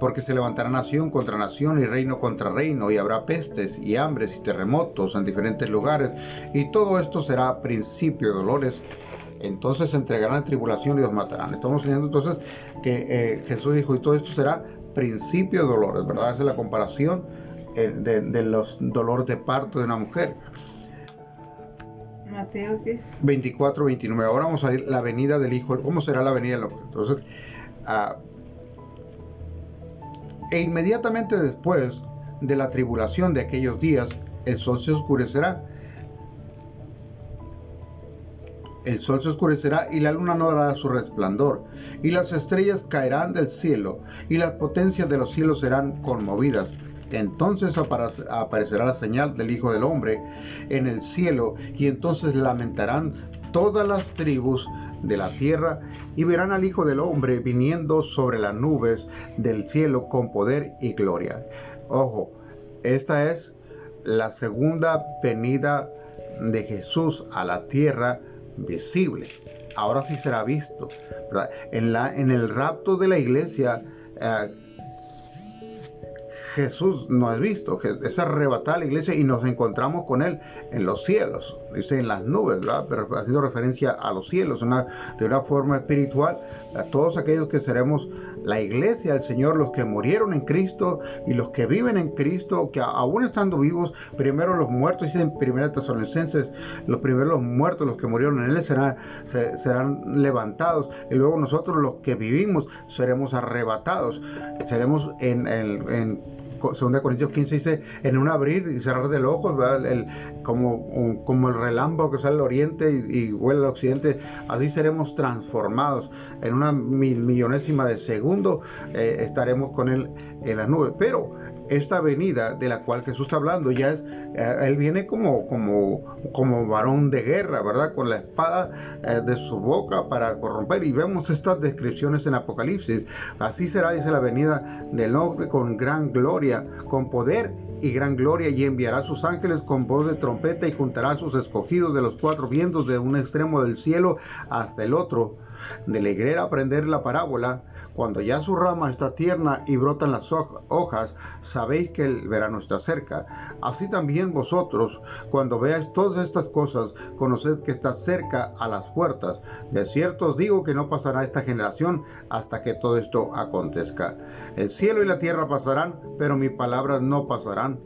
porque se levantará nación contra nación y reino contra reino, y habrá pestes y hambres y terremotos en diferentes lugares, y todo esto será principio de dolores. Entonces se entregarán en tribulación y los matarán. Estamos diciendo entonces que eh, Jesús dijo, y todo esto será principio de dolores, ¿verdad? Esa es la comparación eh, de, de los dolores de parto de una mujer. Mateo, ¿qué? 24, 29. Ahora vamos a ir la venida del Hijo. ¿Cómo será la venida del Hombre? Entonces, uh, e inmediatamente después de la tribulación de aquellos días, el sol se oscurecerá. El sol se oscurecerá y la luna no dará su resplandor, y las estrellas caerán del cielo, y las potencias de los cielos serán conmovidas. Entonces aparecerá la señal del Hijo del Hombre en el cielo, y entonces lamentarán todas las tribus de la tierra y verán al Hijo del Hombre viniendo sobre las nubes del cielo con poder y gloria. Ojo, esta es la segunda venida de Jesús a la tierra visible. Ahora sí será visto. En, la, en el rapto de la iglesia, eh, Jesús no es visto, es arrebatada la iglesia y nos encontramos con Él en los cielos, dice en las nubes, ¿verdad? pero haciendo referencia a los cielos, de una forma espiritual, a todos aquellos que seremos la iglesia del Señor, los que murieron en Cristo y los que viven en Cristo, que aún estando vivos, primero los muertos, dice en 1 Tesalonicenses, los primeros los muertos, los que murieron en Él serán, levantados, y luego nosotros los que vivimos seremos arrebatados, seremos en, en 2 Corintios 15 dice, en un abrir y cerrar del ojo, el, como, como el relámpago que sale al oriente y, vuela al occidente, así seremos transformados. En una millonésima de segundo eh, estaremos con él en las nubes. Pero esta venida de la cual Jesús está hablando ya es, eh, él viene como, como, como varón de guerra, ¿verdad? Con la espada eh, de su boca para corromper. Y vemos estas descripciones en Apocalipsis. Así será, dice la venida del hombre con gran gloria, con poder y gran gloria, y enviará sus ángeles con voz de trompeta y juntará a sus escogidos de los cuatro vientos de un extremo del cielo hasta el otro. De la aprender la parábola cuando ya su rama está tierna y brotan las hojas, sabéis que el verano está cerca. Así también vosotros, cuando veáis todas estas cosas, conoced que está cerca a las puertas. De cierto os digo que no pasará esta generación hasta que todo esto acontezca. El cielo y la tierra pasarán, pero mis palabras no pasarán.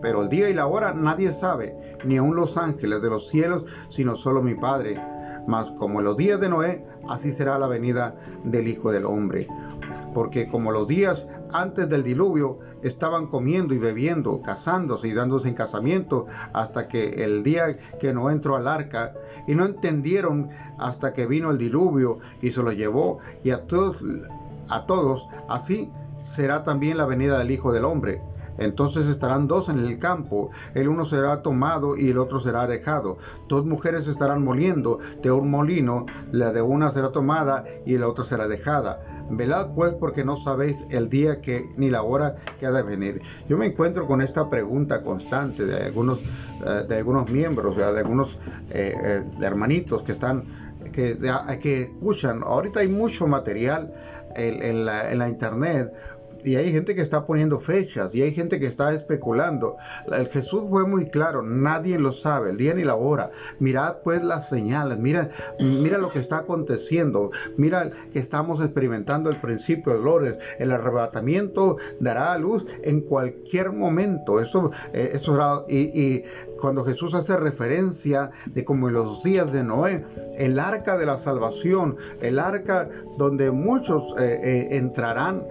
Pero el día y la hora nadie sabe, ni aun los ángeles de los cielos, sino solo mi Padre mas como los días de Noé, así será la venida del Hijo del Hombre. Porque como los días antes del diluvio estaban comiendo y bebiendo, casándose y dándose en casamiento, hasta que el día que no entró al arca, y no entendieron hasta que vino el diluvio y se lo llevó, y a todos, a todos, así será también la venida del Hijo del Hombre. Entonces estarán dos en el campo, el uno será tomado y el otro será dejado. Dos mujeres estarán moliendo de un molino, la de una será tomada y la otra será dejada. Velad pues porque no sabéis el día que ni la hora que ha de venir. Yo me encuentro con esta pregunta constante de algunos, eh, de algunos miembros, de algunos eh, eh, hermanitos que están que, que escuchan. Ahorita hay mucho material en, la, en la internet y hay gente que está poniendo fechas y hay gente que está especulando. El Jesús fue muy claro, nadie lo sabe, el día ni la hora. Mirad pues las señales, mira, mira lo que está aconteciendo, mira que estamos experimentando el principio de dolores, el arrebatamiento dará a luz en cualquier momento. Eso, eh, eso y, cuando Jesús hace referencia de como en los días de Noé, el arca de la salvación, el arca donde muchos eh, eh, entrarán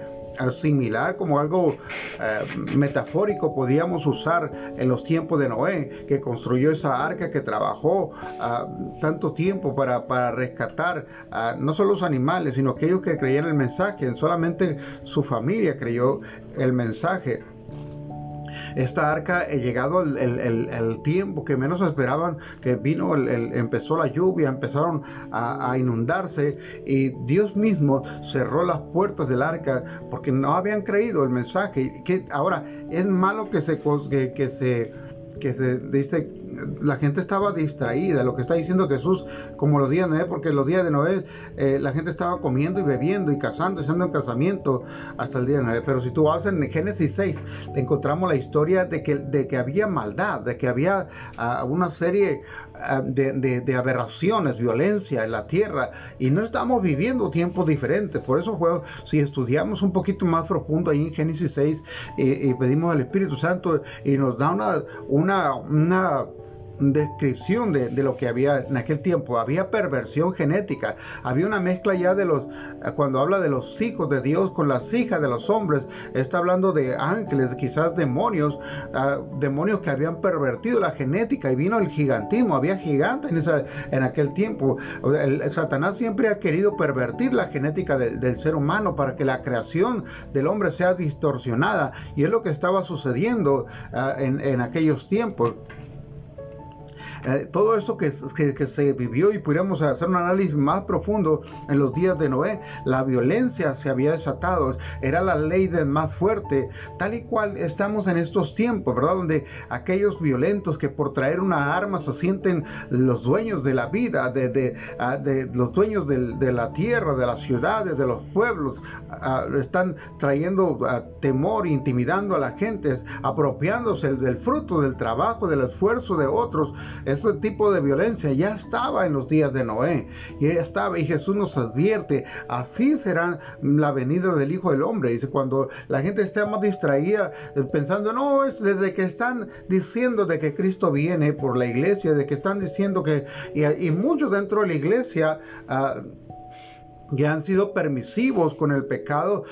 similar como algo eh, metafórico podíamos usar en los tiempos de Noé, que construyó esa arca, que trabajó ah, tanto tiempo para, para rescatar uh, no solo los animales, sino aquellos que creían el mensaje, solamente su familia creyó el mensaje esta arca, he llegado el, tiempo que menos esperaban, que vino, empezó la lluvia, empezaron a, inundarse y Dios mismo cerró las puertas del arca porque no habían creído el mensaje. Que ahora es malo que se, que se que se dice, la gente estaba distraída, lo que está diciendo Jesús, como los días de Noé, porque los días de Noé eh, la gente estaba comiendo y bebiendo y casando, estando en casamiento hasta el día de Noé. Pero si tú vas en Génesis 6, encontramos la historia de que, de que había maldad, de que había ah, una serie ah, de, aberraciones, violencia en la tierra, y no estamos viviendo tiempos diferentes. Por eso, fue, si estudiamos un poquito más profundo ahí en Génesis 6 y, pedimos al Espíritu Santo y nos da una una, descripción de, lo que había en aquel tiempo. Había perversión genética, había una mezcla ya de los, cuando habla de los hijos de Dios con las hijas de los hombres, está hablando de ángeles, quizás demonios, ah, demonios que habían pervertido la genética y vino el gigantismo, había gigantes en, aquel tiempo. Satanás siempre ha querido pervertir la genética del ser humano para que la creación del hombre sea distorsionada y es lo que estaba sucediendo ah, en aquellos tiempos. Eh, todo esto que, que, se vivió y pudiéramos hacer un análisis más profundo en los días de Noé, la violencia se había desatado, era la ley del más fuerte, tal y cual estamos en estos tiempos, ¿verdad? Donde aquellos violentos que por traer una arma se sienten los dueños de la vida, de, de, ah, los dueños de, la tierra, de las ciudades, de los pueblos, ah, están trayendo ah, temor, intimidando a la gente, apropiándose del fruto del trabajo, del esfuerzo de otros. Este tipo de violencia ya estaba en los días de Noé. Y ya estaba. Y Jesús nos advierte, así será la venida del Hijo del Hombre. Dice, cuando la gente esté más distraída eh, pensando, no, es desde que están diciendo de que Cristo viene por la iglesia, de que están diciendo que... Y, muchos dentro de la iglesia... Uh, que han sido permisivos con el pecado,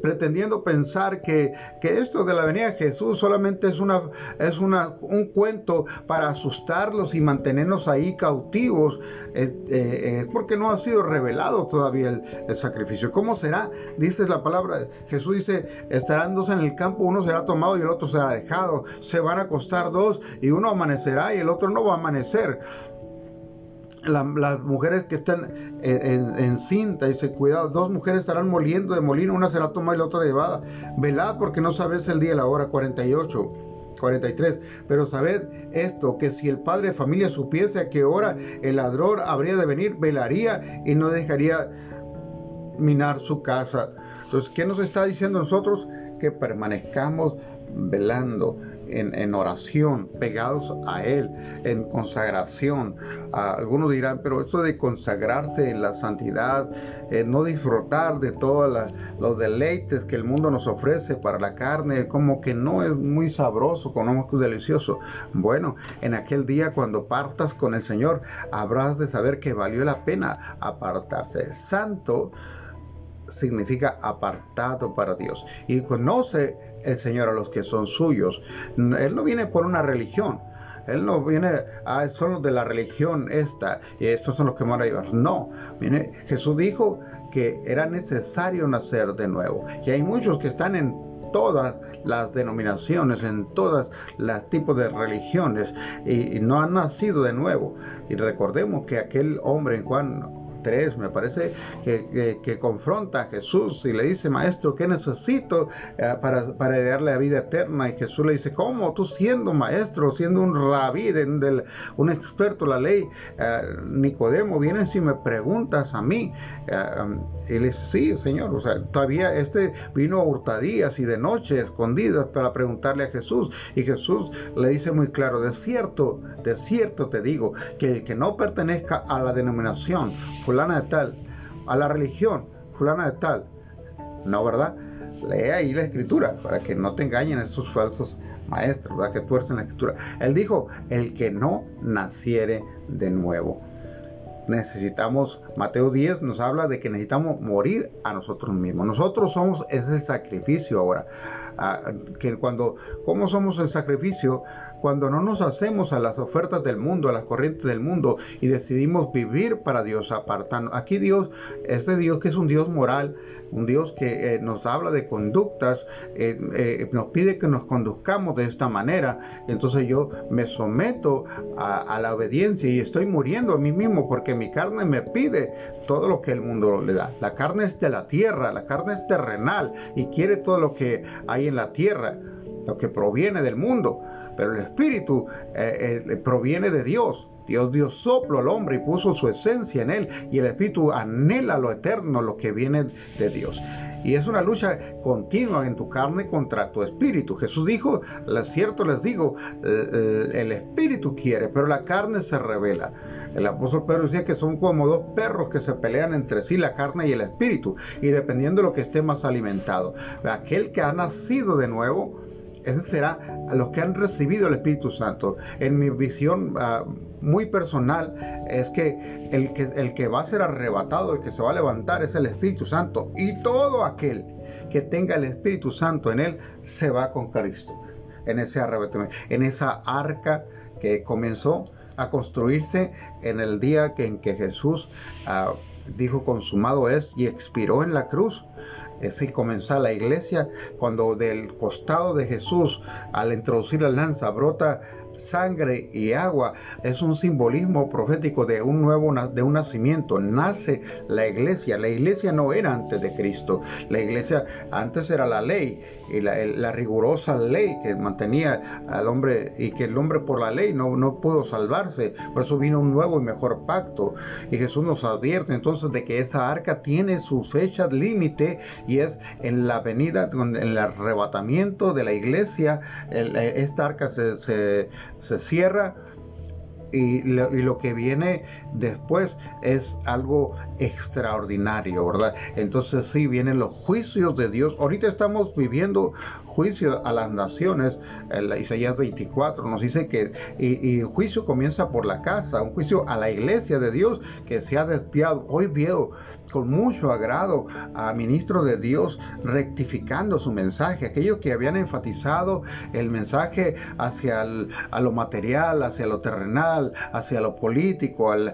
pretendiendo pensar que, esto de la venida de Jesús solamente es, una, es una, un cuento para asustarlos y mantenernos ahí cautivos, eh, eh, porque no ha sido revelado todavía el, el, sacrificio. ¿Cómo será? Dice la palabra, Jesús dice, estarán dos en el campo, uno será tomado y el otro será dejado, se van a acostar dos y uno amanecerá y el otro no va a amanecer las mujeres que están en, cinta, y se cuidado, dos mujeres estarán moliendo de molino, una será tomada y la otra llevada. Velad porque no sabes el día y la hora, 48. 43. Pero sabed esto, que si el padre de familia supiese a qué hora el ladrón habría de venir, velaría y no dejaría minar su casa. Entonces, ¿qué nos está diciendo nosotros? Que permanezcamos velando en, oración, pegados a Él, en consagración. algunos dirán, pero esto de consagrarse en la santidad, eh, no disfrutar de todos los deleites que el mundo nos ofrece para la carne, como que no es muy sabroso, como es delicioso. Bueno, en aquel día cuando partas con el Señor, habrás de saber que valió la pena apartarse. Santo significa apartado para Dios. Y conoce el Señor a los que son suyos. Él no viene por una religión. Él no viene a solo de la religión esta y estos son los que van a llevar. No, Jesús dijo que era necesario nacer de nuevo. Y hay muchos que están en todas las denominaciones, en todos los tipos de religiones y, y no han nacido de nuevo. Y recordemos que aquel hombre en Juan 3, me parece, que, confronta a Jesús y le dice, maestro, ¿qué necesito eh, para, para darle la vida eterna? Y Jesús le dice, ¿cómo tú siendo maestro, siendo un rabí, del, un experto en la ley, eh, Nicodemo, vienes y me preguntas a mí? Eh, y le dice, sí, Señor, o sea, todavía este vino a hurtadías y de noche, escondidas, para preguntarle a Jesús. Y Jesús le dice muy claro, de cierto, de cierto te digo, que el que no pertenezca a la denominación, fulana de tal, a la religión, fulana de tal. No, ¿verdad? Lee ahí la escritura para que no te engañen esos falsos maestros, ¿verdad? Que tuercen la escritura. Él dijo, el que no naciere de nuevo. Necesitamos, Mateo 10 nos habla de que necesitamos morir a nosotros mismos. Nosotros somos ese sacrificio ahora. Ah, que cuando, ¿cómo somos el sacrificio? Cuando no nos hacemos a las ofertas del mundo, a las corrientes del mundo y decidimos vivir para Dios apartando. Aquí Dios, este Dios que es un Dios moral, un Dios que eh, nos habla de conductas, eh, eh, nos pide que nos conduzcamos de esta manera. Entonces yo me someto a, la obediencia y estoy muriendo a mí mismo porque mi carne me pide todo lo que el mundo le da. La carne es de la tierra, la carne es terrenal y quiere todo lo que hay en la tierra, lo que proviene del mundo pero el espíritu eh, eh, proviene de Dios. Dios dio soplo al hombre y puso su esencia en él y el espíritu anhela lo eterno, lo que viene de Dios. Y es una lucha continua en tu carne contra tu espíritu. Jesús dijo, cierto les digo, eh, el espíritu quiere, pero la carne se revela. El apóstol Pedro decía que son como dos perros que se pelean entre sí, la carne y el espíritu, y dependiendo de lo que esté más alimentado. Aquel que ha nacido de nuevo, ese será a los que han recibido el Espíritu Santo. En mi visión ah, muy personal es que el, que va a ser arrebatado, el que se va a levantar es el Espíritu Santo. Y todo aquel que tenga el Espíritu Santo en él se va con Cristo. En ese arrebatamiento, en esa arca que comenzó a construirse en el día en que Jesús ah, dijo consumado es y expiró en la cruz es decir, comenzó la iglesia cuando del costado de Jesús al introducir la lanza brota sangre y agua. Es un simbolismo profético de un nuevo de un nacimiento. Nace la iglesia. La iglesia no era antes de Cristo. La iglesia antes era la ley y la, rigurosa ley que mantenía al hombre y que el hombre por la ley no, no pudo salvarse. Por eso vino un nuevo y mejor pacto. Y Jesús nos advierte entonces de que esa arca tiene su fecha límite y es en la venida en el arrebatamiento de la iglesia. Esta arca se cierra y lo, que viene después es algo extraordinario, ¿verdad? Entonces sí, vienen los juicios de Dios. Ahorita estamos viviendo juicio a las naciones. El Isaías 24 nos dice que y, juicio comienza por la casa, un juicio a la iglesia de Dios que se ha despiado. Hoy veo con mucho agrado a ministros de Dios rectificando su mensaje, aquellos que habían enfatizado el mensaje hacia a lo material, hacia lo terrenal, hacia lo político, al,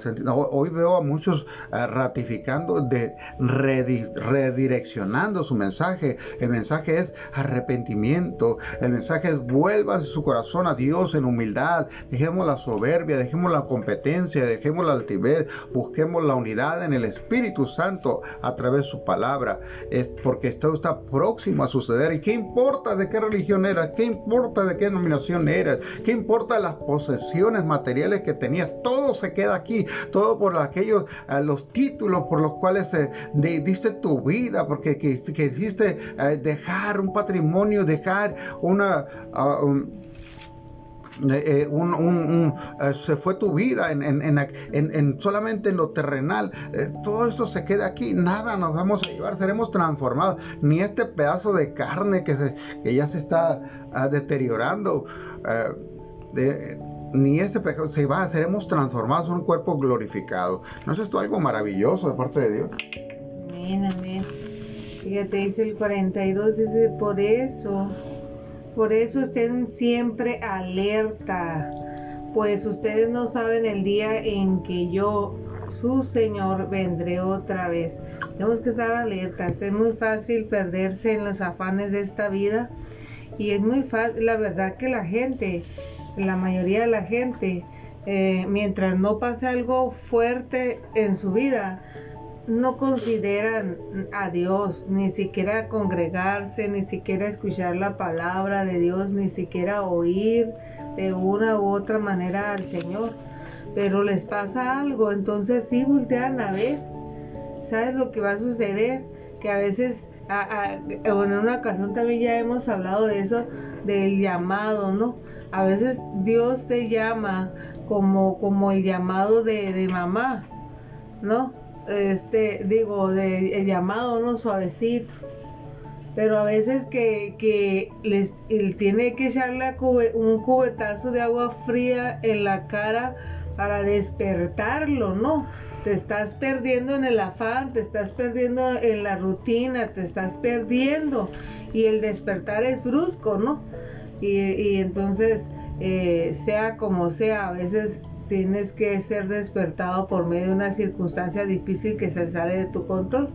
sentido. Hoy veo a muchos eh, ratificando, de redireccionando su mensaje. El mensaje es arrepentimiento, el mensaje es vuelva su corazón a Dios en humildad, dejemos la soberbia, dejemos la competencia, dejemos la altivez, busquemos la unidad en el Espíritu Santo a través de su palabra, es porque esto está próximo a suceder. ¿Y qué importa de qué religión eras? ¿Qué importa de qué denominación eras? ¿Qué importa las posesiones materiales que tenías? Todo se queda aquí, todo por aquellos, eh, los títulos por los cuales eh, diste tu vida, porque que, hiciste eh, dejar un patrimonio, dejar una... Ah, eh, un, eh, se fue tu vida en, solamente en lo terrenal. Eh, todo esto se queda aquí, nada nos vamos a llevar, seremos transformados. Ni este pedazo de carne que, que ya se está ah, deteriorando. ni este pecado se va, seremos transformados en un cuerpo glorificado. ¿No es esto algo maravilloso de parte de Dios? Amén, amén. Fíjate, dice el 42, dice, por eso por eso estén siempre alerta, pues ustedes no saben el día en que yo, su Señor, vendré otra vez. Tenemos que estar alertas. Es muy fácil perderse en los afanes de esta vida y es muy fácil, la verdad que la gente, la mayoría de la gente, eh, mientras no pase algo fuerte en su vida, no consideran a Dios, ni siquiera congregarse, ni siquiera escuchar la palabra de Dios, ni siquiera oír de una u otra manera al Señor. Pero les pasa algo, entonces sí voltean a ver. ¿Sabes lo que va a suceder? Que a veces, bueno, en una ocasión también ya hemos hablado de eso, del llamado, ¿no? A veces Dios te llama como, como el llamado de, de mamá, ¿no? Este, digo, de, el llamado, ¿no? Suavecito. Pero a veces que, que él tiene que echarle un cubetazo de agua fría en la cara para despertarlo, ¿no? Te estás perdiendo en el afán, te estás perdiendo en la rutina, te estás perdiendo. Y el despertar es brusco, ¿no? Y, y entonces, eh, sea como sea, a veces tienes que ser despertado por medio de una circunstancia difícil que se sale de tu control.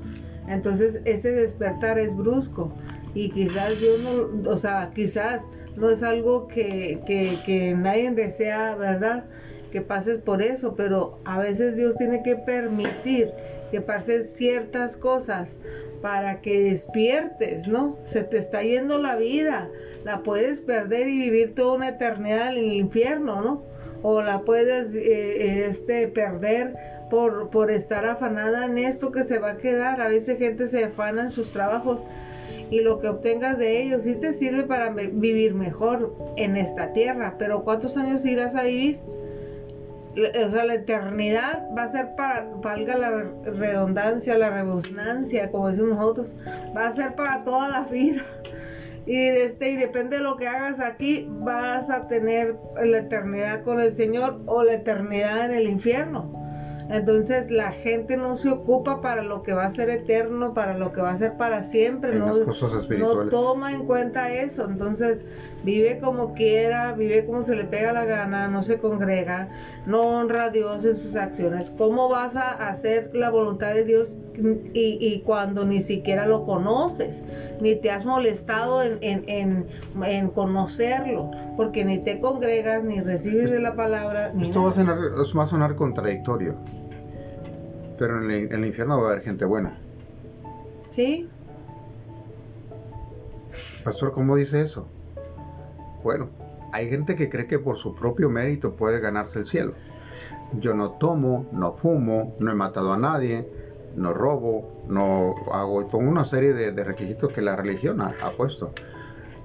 Entonces ese despertar es brusco y quizás Dios no, o sea, quizás no es algo que, que, que nadie desea, ¿verdad? Que pases por eso, pero a veces Dios tiene que permitir que pasen ciertas cosas para que despiertes, ¿no? Se te está yendo la vida, la puedes perder y vivir toda una eternidad en el infierno, ¿no? O la puedes eh, este, perder por, por estar afanada en esto que se va a quedar. A veces gente se afana en sus trabajos y lo que obtengas de ellos sí te sirve para vivir mejor en esta tierra, pero ¿cuántos años irás a vivir? O sea, la eternidad va a ser para, valga la redundancia, la rebusnancia, como decimos nosotros, va a ser para toda la vida. Y, este, y depende de lo que hagas aquí, vas a tener la eternidad con el Señor o la eternidad en el infierno. Entonces la gente no se ocupa para lo que va a ser eterno, para lo que va a ser para siempre, no, no toma en cuenta eso. Entonces vive como quiera, vive como se le pega la gana, no se congrega, no honra a Dios en sus acciones. ¿Cómo vas a hacer la voluntad de Dios y, cuando ni siquiera lo conoces, ni te has molestado en, en, en, conocerlo, porque ni te congregas, ni recibes de la palabra. Esto va a, sonar, va a sonar contradictorio pero en el, infierno va a haber gente buena. Sí. Pastor, ¿cómo dice eso? Bueno, hay gente que cree que por su propio mérito puede ganarse el cielo. Yo no tomo, no fumo, no he matado a nadie, no robo, no hago, pongo una serie de, requisitos que la religión ha, puesto.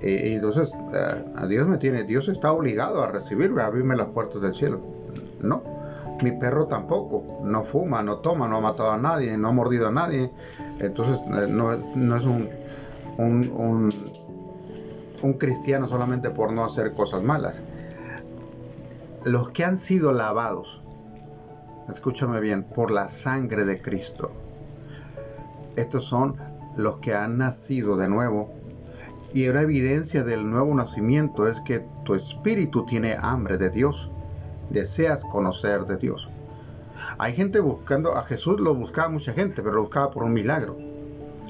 Y, entonces, eh, Dios me tiene, Dios está obligado a recibirme, a abrirme las puertas del cielo. No, mi perro tampoco, no fuma, no toma, no ha matado a nadie, no ha mordido a nadie. Entonces eh, no, es un, cristiano solamente por no hacer cosas malas. Los que han sido lavados, escúchame bien, por la sangre de Cristo. Estos son los que han nacido de nuevo. Y una evidencia del nuevo nacimiento es que tu espíritu tiene hambre de Dios deseas conocer de Dios. Hay gente buscando, a Jesús lo buscaba mucha gente, pero lo buscaba por un milagro.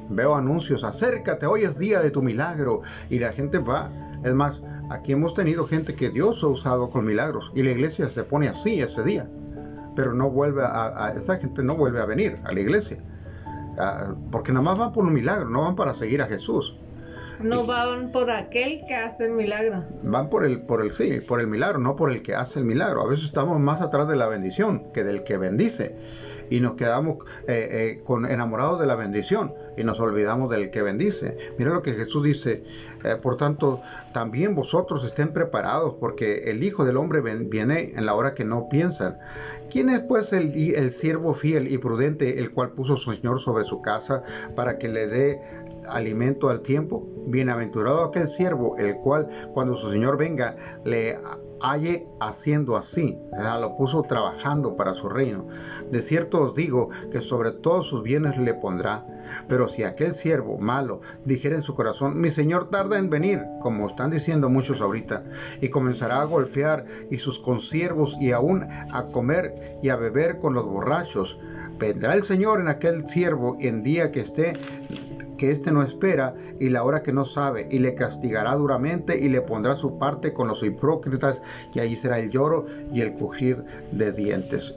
Veo anuncios, acércate, hoy es día de tu milagro. Y la gente va. Es más, aquí hemos tenido gente que Dios ha usado con milagros. Y la iglesia se pone así ese día. Pero no vuelve a, esta gente no vuelve a venir a la iglesia. Ah, porque nada más van por un milagro, no van para seguir a Jesús. No van por aquel que hace el milagro. Van por el, por el, sí, por el milagro, no por el que hace el milagro. A veces estamos más atrás de la bendición que del que bendice. Y nos quedamos eh, eh, con, enamorados de la bendición y nos olvidamos del que bendice. Mira lo que Jesús dice. Eh, por tanto, también vosotros estén preparados porque el Hijo del Hombre viene en la hora que no piensan. ¿Quién es pues el, siervo fiel y prudente, el cual puso su Señor sobre su casa para que le dé alimento al tiempo? Bienaventurado aquel siervo, el cual cuando su Señor venga le halle haciendo así, lo puso trabajando para su reino. De cierto os digo que sobre todos sus bienes le pondrá. Pero si aquel siervo malo dijera en su corazón, mi señor tarda en venir, como están diciendo muchos ahorita, y comenzará a golpear y sus consiervos y aún a comer y a beber con los borrachos, vendrá el señor en aquel siervo en día que esté que éste no espera y la hora que no sabe, y le castigará duramente y le pondrá su parte con los hipócritas, y allí será el lloro y el crujir de dientes.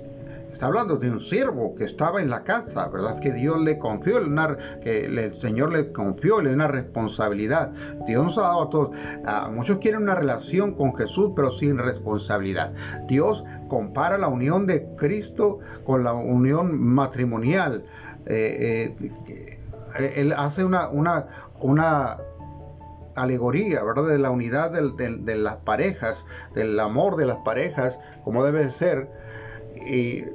Está hablando de un siervo que estaba en la casa, ¿verdad? Que Dios le confió, que el Señor le confió le una responsabilidad. Dios nos ha dado a todos. muchos quieren una relación con Jesús, pero sin responsabilidad. Dios compara la unión de Cristo con la unión matrimonial. Eh, eh, eh, él hace una, una, una alegoría, ¿verdad? De la unidad de las parejas, del amor de las parejas, como debe ser. Y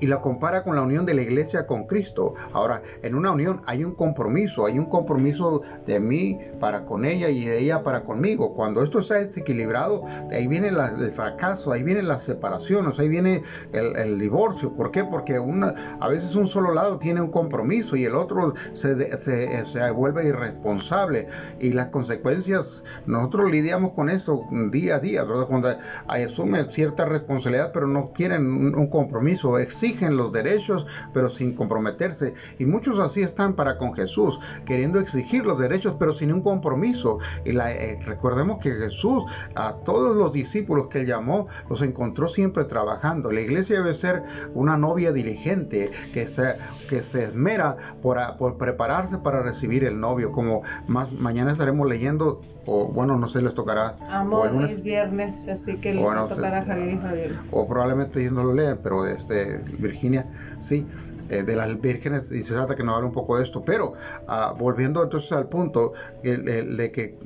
y la compara con la unión de la iglesia con Cristo. Ahora, en una unión hay un compromiso, hay un compromiso de mí para con ella y de ella para conmigo. Cuando esto está desequilibrado, ahí viene el fracaso, ahí viene las separaciones, ahí viene el, divorcio. ¿Por qué? Porque una, a veces un solo lado tiene un compromiso y el otro se, se, vuelve irresponsable. Y las consecuencias, nosotros lidiamos con esto día a día, ¿verdad? Cuando asumen cierta responsabilidad, pero no quieren un, un compromiso. Existe exigen los derechos, pero sin comprometerse. Y muchos así están para con Jesús, queriendo exigir los derechos, pero sin un compromiso. Y la, eh, recordemos que Jesús a todos los discípulos que él llamó, los encontró siempre trabajando. La iglesia debe ser una novia diligente, que se, que se esmera por, por prepararse para recibir el novio, como más mañana estaremos leyendo, o bueno, no sé, les tocará. Amor, es viernes, así que les tocará a Javier y Javier. O probablemente ellos no lo lean, pero este Virginia, sí, eh, de las vírgenes, y se trata que nos hable un poco de esto, pero ah, volviendo entonces al punto de que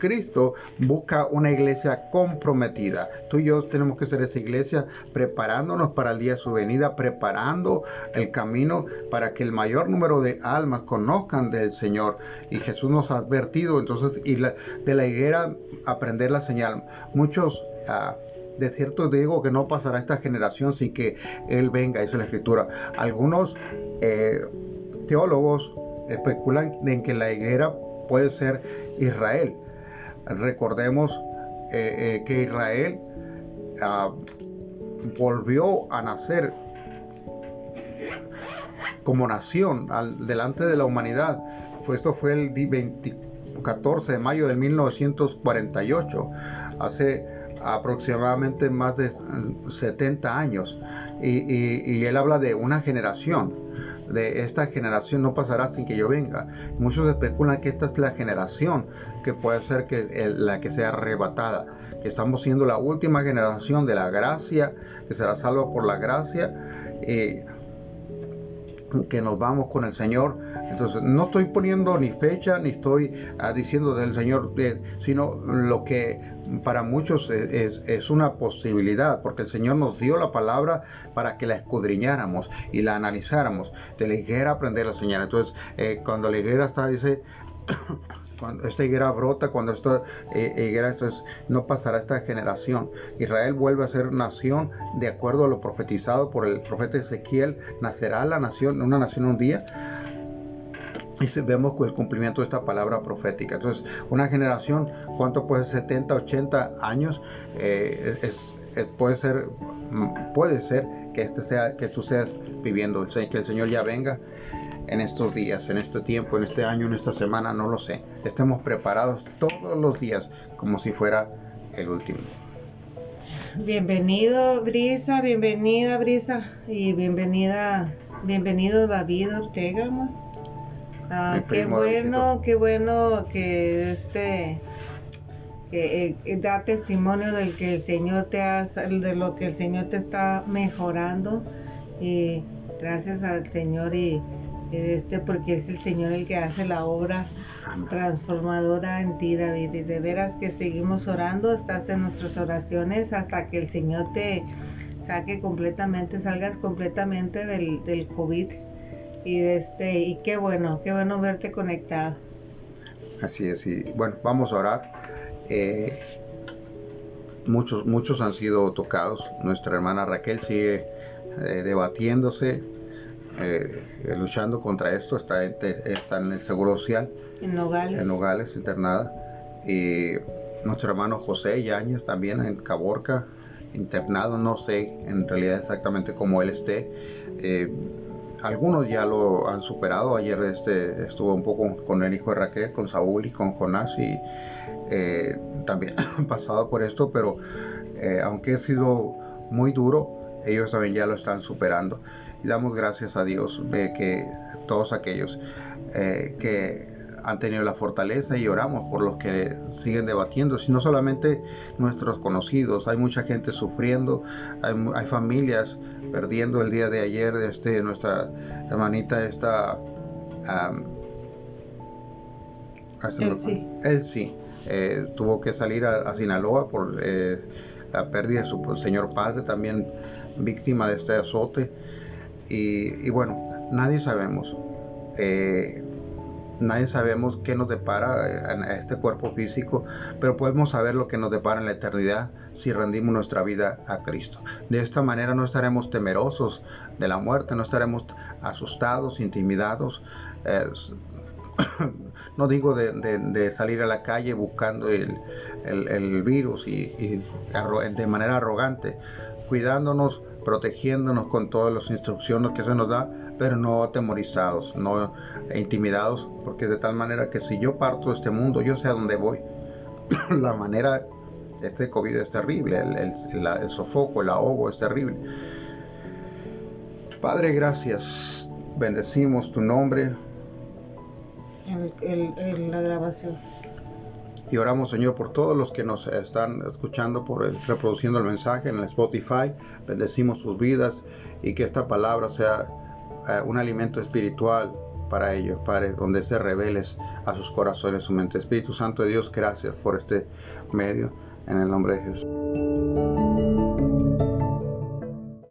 Cristo busca una iglesia comprometida. Tú y yo tenemos que ser esa iglesia preparándonos para el día de su venida, preparando el camino para que el mayor número de almas conozcan del Señor. Y Jesús nos ha advertido entonces y de la higuera aprender la señal. Muchos... Uh, de cierto digo que no pasará esta generación sin que Él venga, dice la Escritura. Algunos eh, teólogos especulan en que la higuera puede ser Israel. Recordemos eh, eh, que Israel ah, volvió a nacer como nación delante de la humanidad. Pues esto fue el 14 de mayo de 1948, hace aproximadamente más de 70 años. y él habla de una generación de esta generación no pasará sin que yo venga. Muchos especulan que esta es la generación que puede ser que la que sea arrebatada, que estamos siendo la última generación de la gracia, que será salva por la gracia. Eh, que nos vamos con el Señor. Entonces, no estoy poniendo ni fecha, ni estoy ah, diciendo del Señor, eh, sino lo que para muchos es, una posibilidad, porque el Señor nos dio la palabra para que la escudriñáramos y la analizáramos. De la higuera aprender la señal. Entonces, eh, cuando la higuera está, dice, cuando esta higuera brota, cuando esta eh, higuera no pasará esta generación. Israel vuelve a ser nación de acuerdo a lo profetizado por el profeta Ezequiel. Nacerá la nación, una nación un día y vemos el cumplimiento de esta palabra profética. Entonces, una generación, ¿cuánto puede ser? 70, 80 años, eh, es, puede ser, mm, puede ser que este sea, que tú seas viviendo, que el Señor ya venga en estos días, en este tiempo, en este año, en esta semana, no lo sé. Estemos preparados todos los días como si fuera el último. Bienvenido Brisa, bienvenida Brisa y bienvenida, bienvenido David Ortega. Ah, qué bueno, qué bueno que este que, eh, da testimonio del que el Señor te ha, de lo que el Señor te está mejorando. Y gracias al Señor y, este porque es el Señor el que hace la obra transformadora en ti David. Y de veras que seguimos orando estás en nuestras oraciones hasta que el Señor te saque completamente salgas completamente del, del COVID y este y qué bueno, qué bueno verte conectado. Así es, y bueno, vamos a orar. Eh, muchos, muchos han sido tocados. Nuestra hermana Raquel sigue eh, debatiéndose, eh, luchando contra esto. Está, está en el Seguro Social. En Nogales. En Nogales, internada. Y nuestro hermano José Yáñez también en Caborca, internado. No sé en realidad exactamente cómo él esté algunos ya lo han superado. Ayer este, estuvo un poco con el hijo de Raquel, con Saúl y con Jonás y eh, también han pasado por esto, pero eh, aunque ha sido muy duro, ellos también ya lo están superando. Y damos gracias a Dios de que todos aquellos eh, que han tenido la fortaleza y oramos por los que siguen debatiendo, sino solamente nuestros conocidos. Hay mucha gente sufriendo, hay, familias perdiendo el día de ayer. Este, nuestra hermanita esta... él sí. Eh, tuvo que salir a, Sinaloa por eh, la pérdida de su pues, señor padre, también víctima de este azote. Y, y bueno, nadie sabemos. Eh, nadie sabemos qué nos depara en este cuerpo físico, pero podemos saber lo que nos depara en la eternidad si rendimos nuestra vida a Cristo. De esta manera no estaremos temerosos de la muerte, no estaremos asustados, intimidados. no digo de, salir a la calle buscando el, virus y, de manera arrogante, cuidándonos, protegiéndonos con todas las instrucciones que se nos da, pero no atemorizados, no intimidados, porque de tal manera que si yo parto de este mundo, yo sé a dónde voy. la manera, este COVID es terrible, el, sofoco, el ahogo es terrible. Padre, gracias, bendecimos tu nombre. En la grabación. Y oramos, Señor, por todos los que nos están escuchando, por reproduciendo el mensaje en el Spotify. Bendecimos sus vidas y que esta palabra sea eh, un alimento espiritual para ellos, Padre, donde se reveles a sus corazones, su mente. Espíritu Santo de Dios, gracias por este medio, en el nombre de Jesús.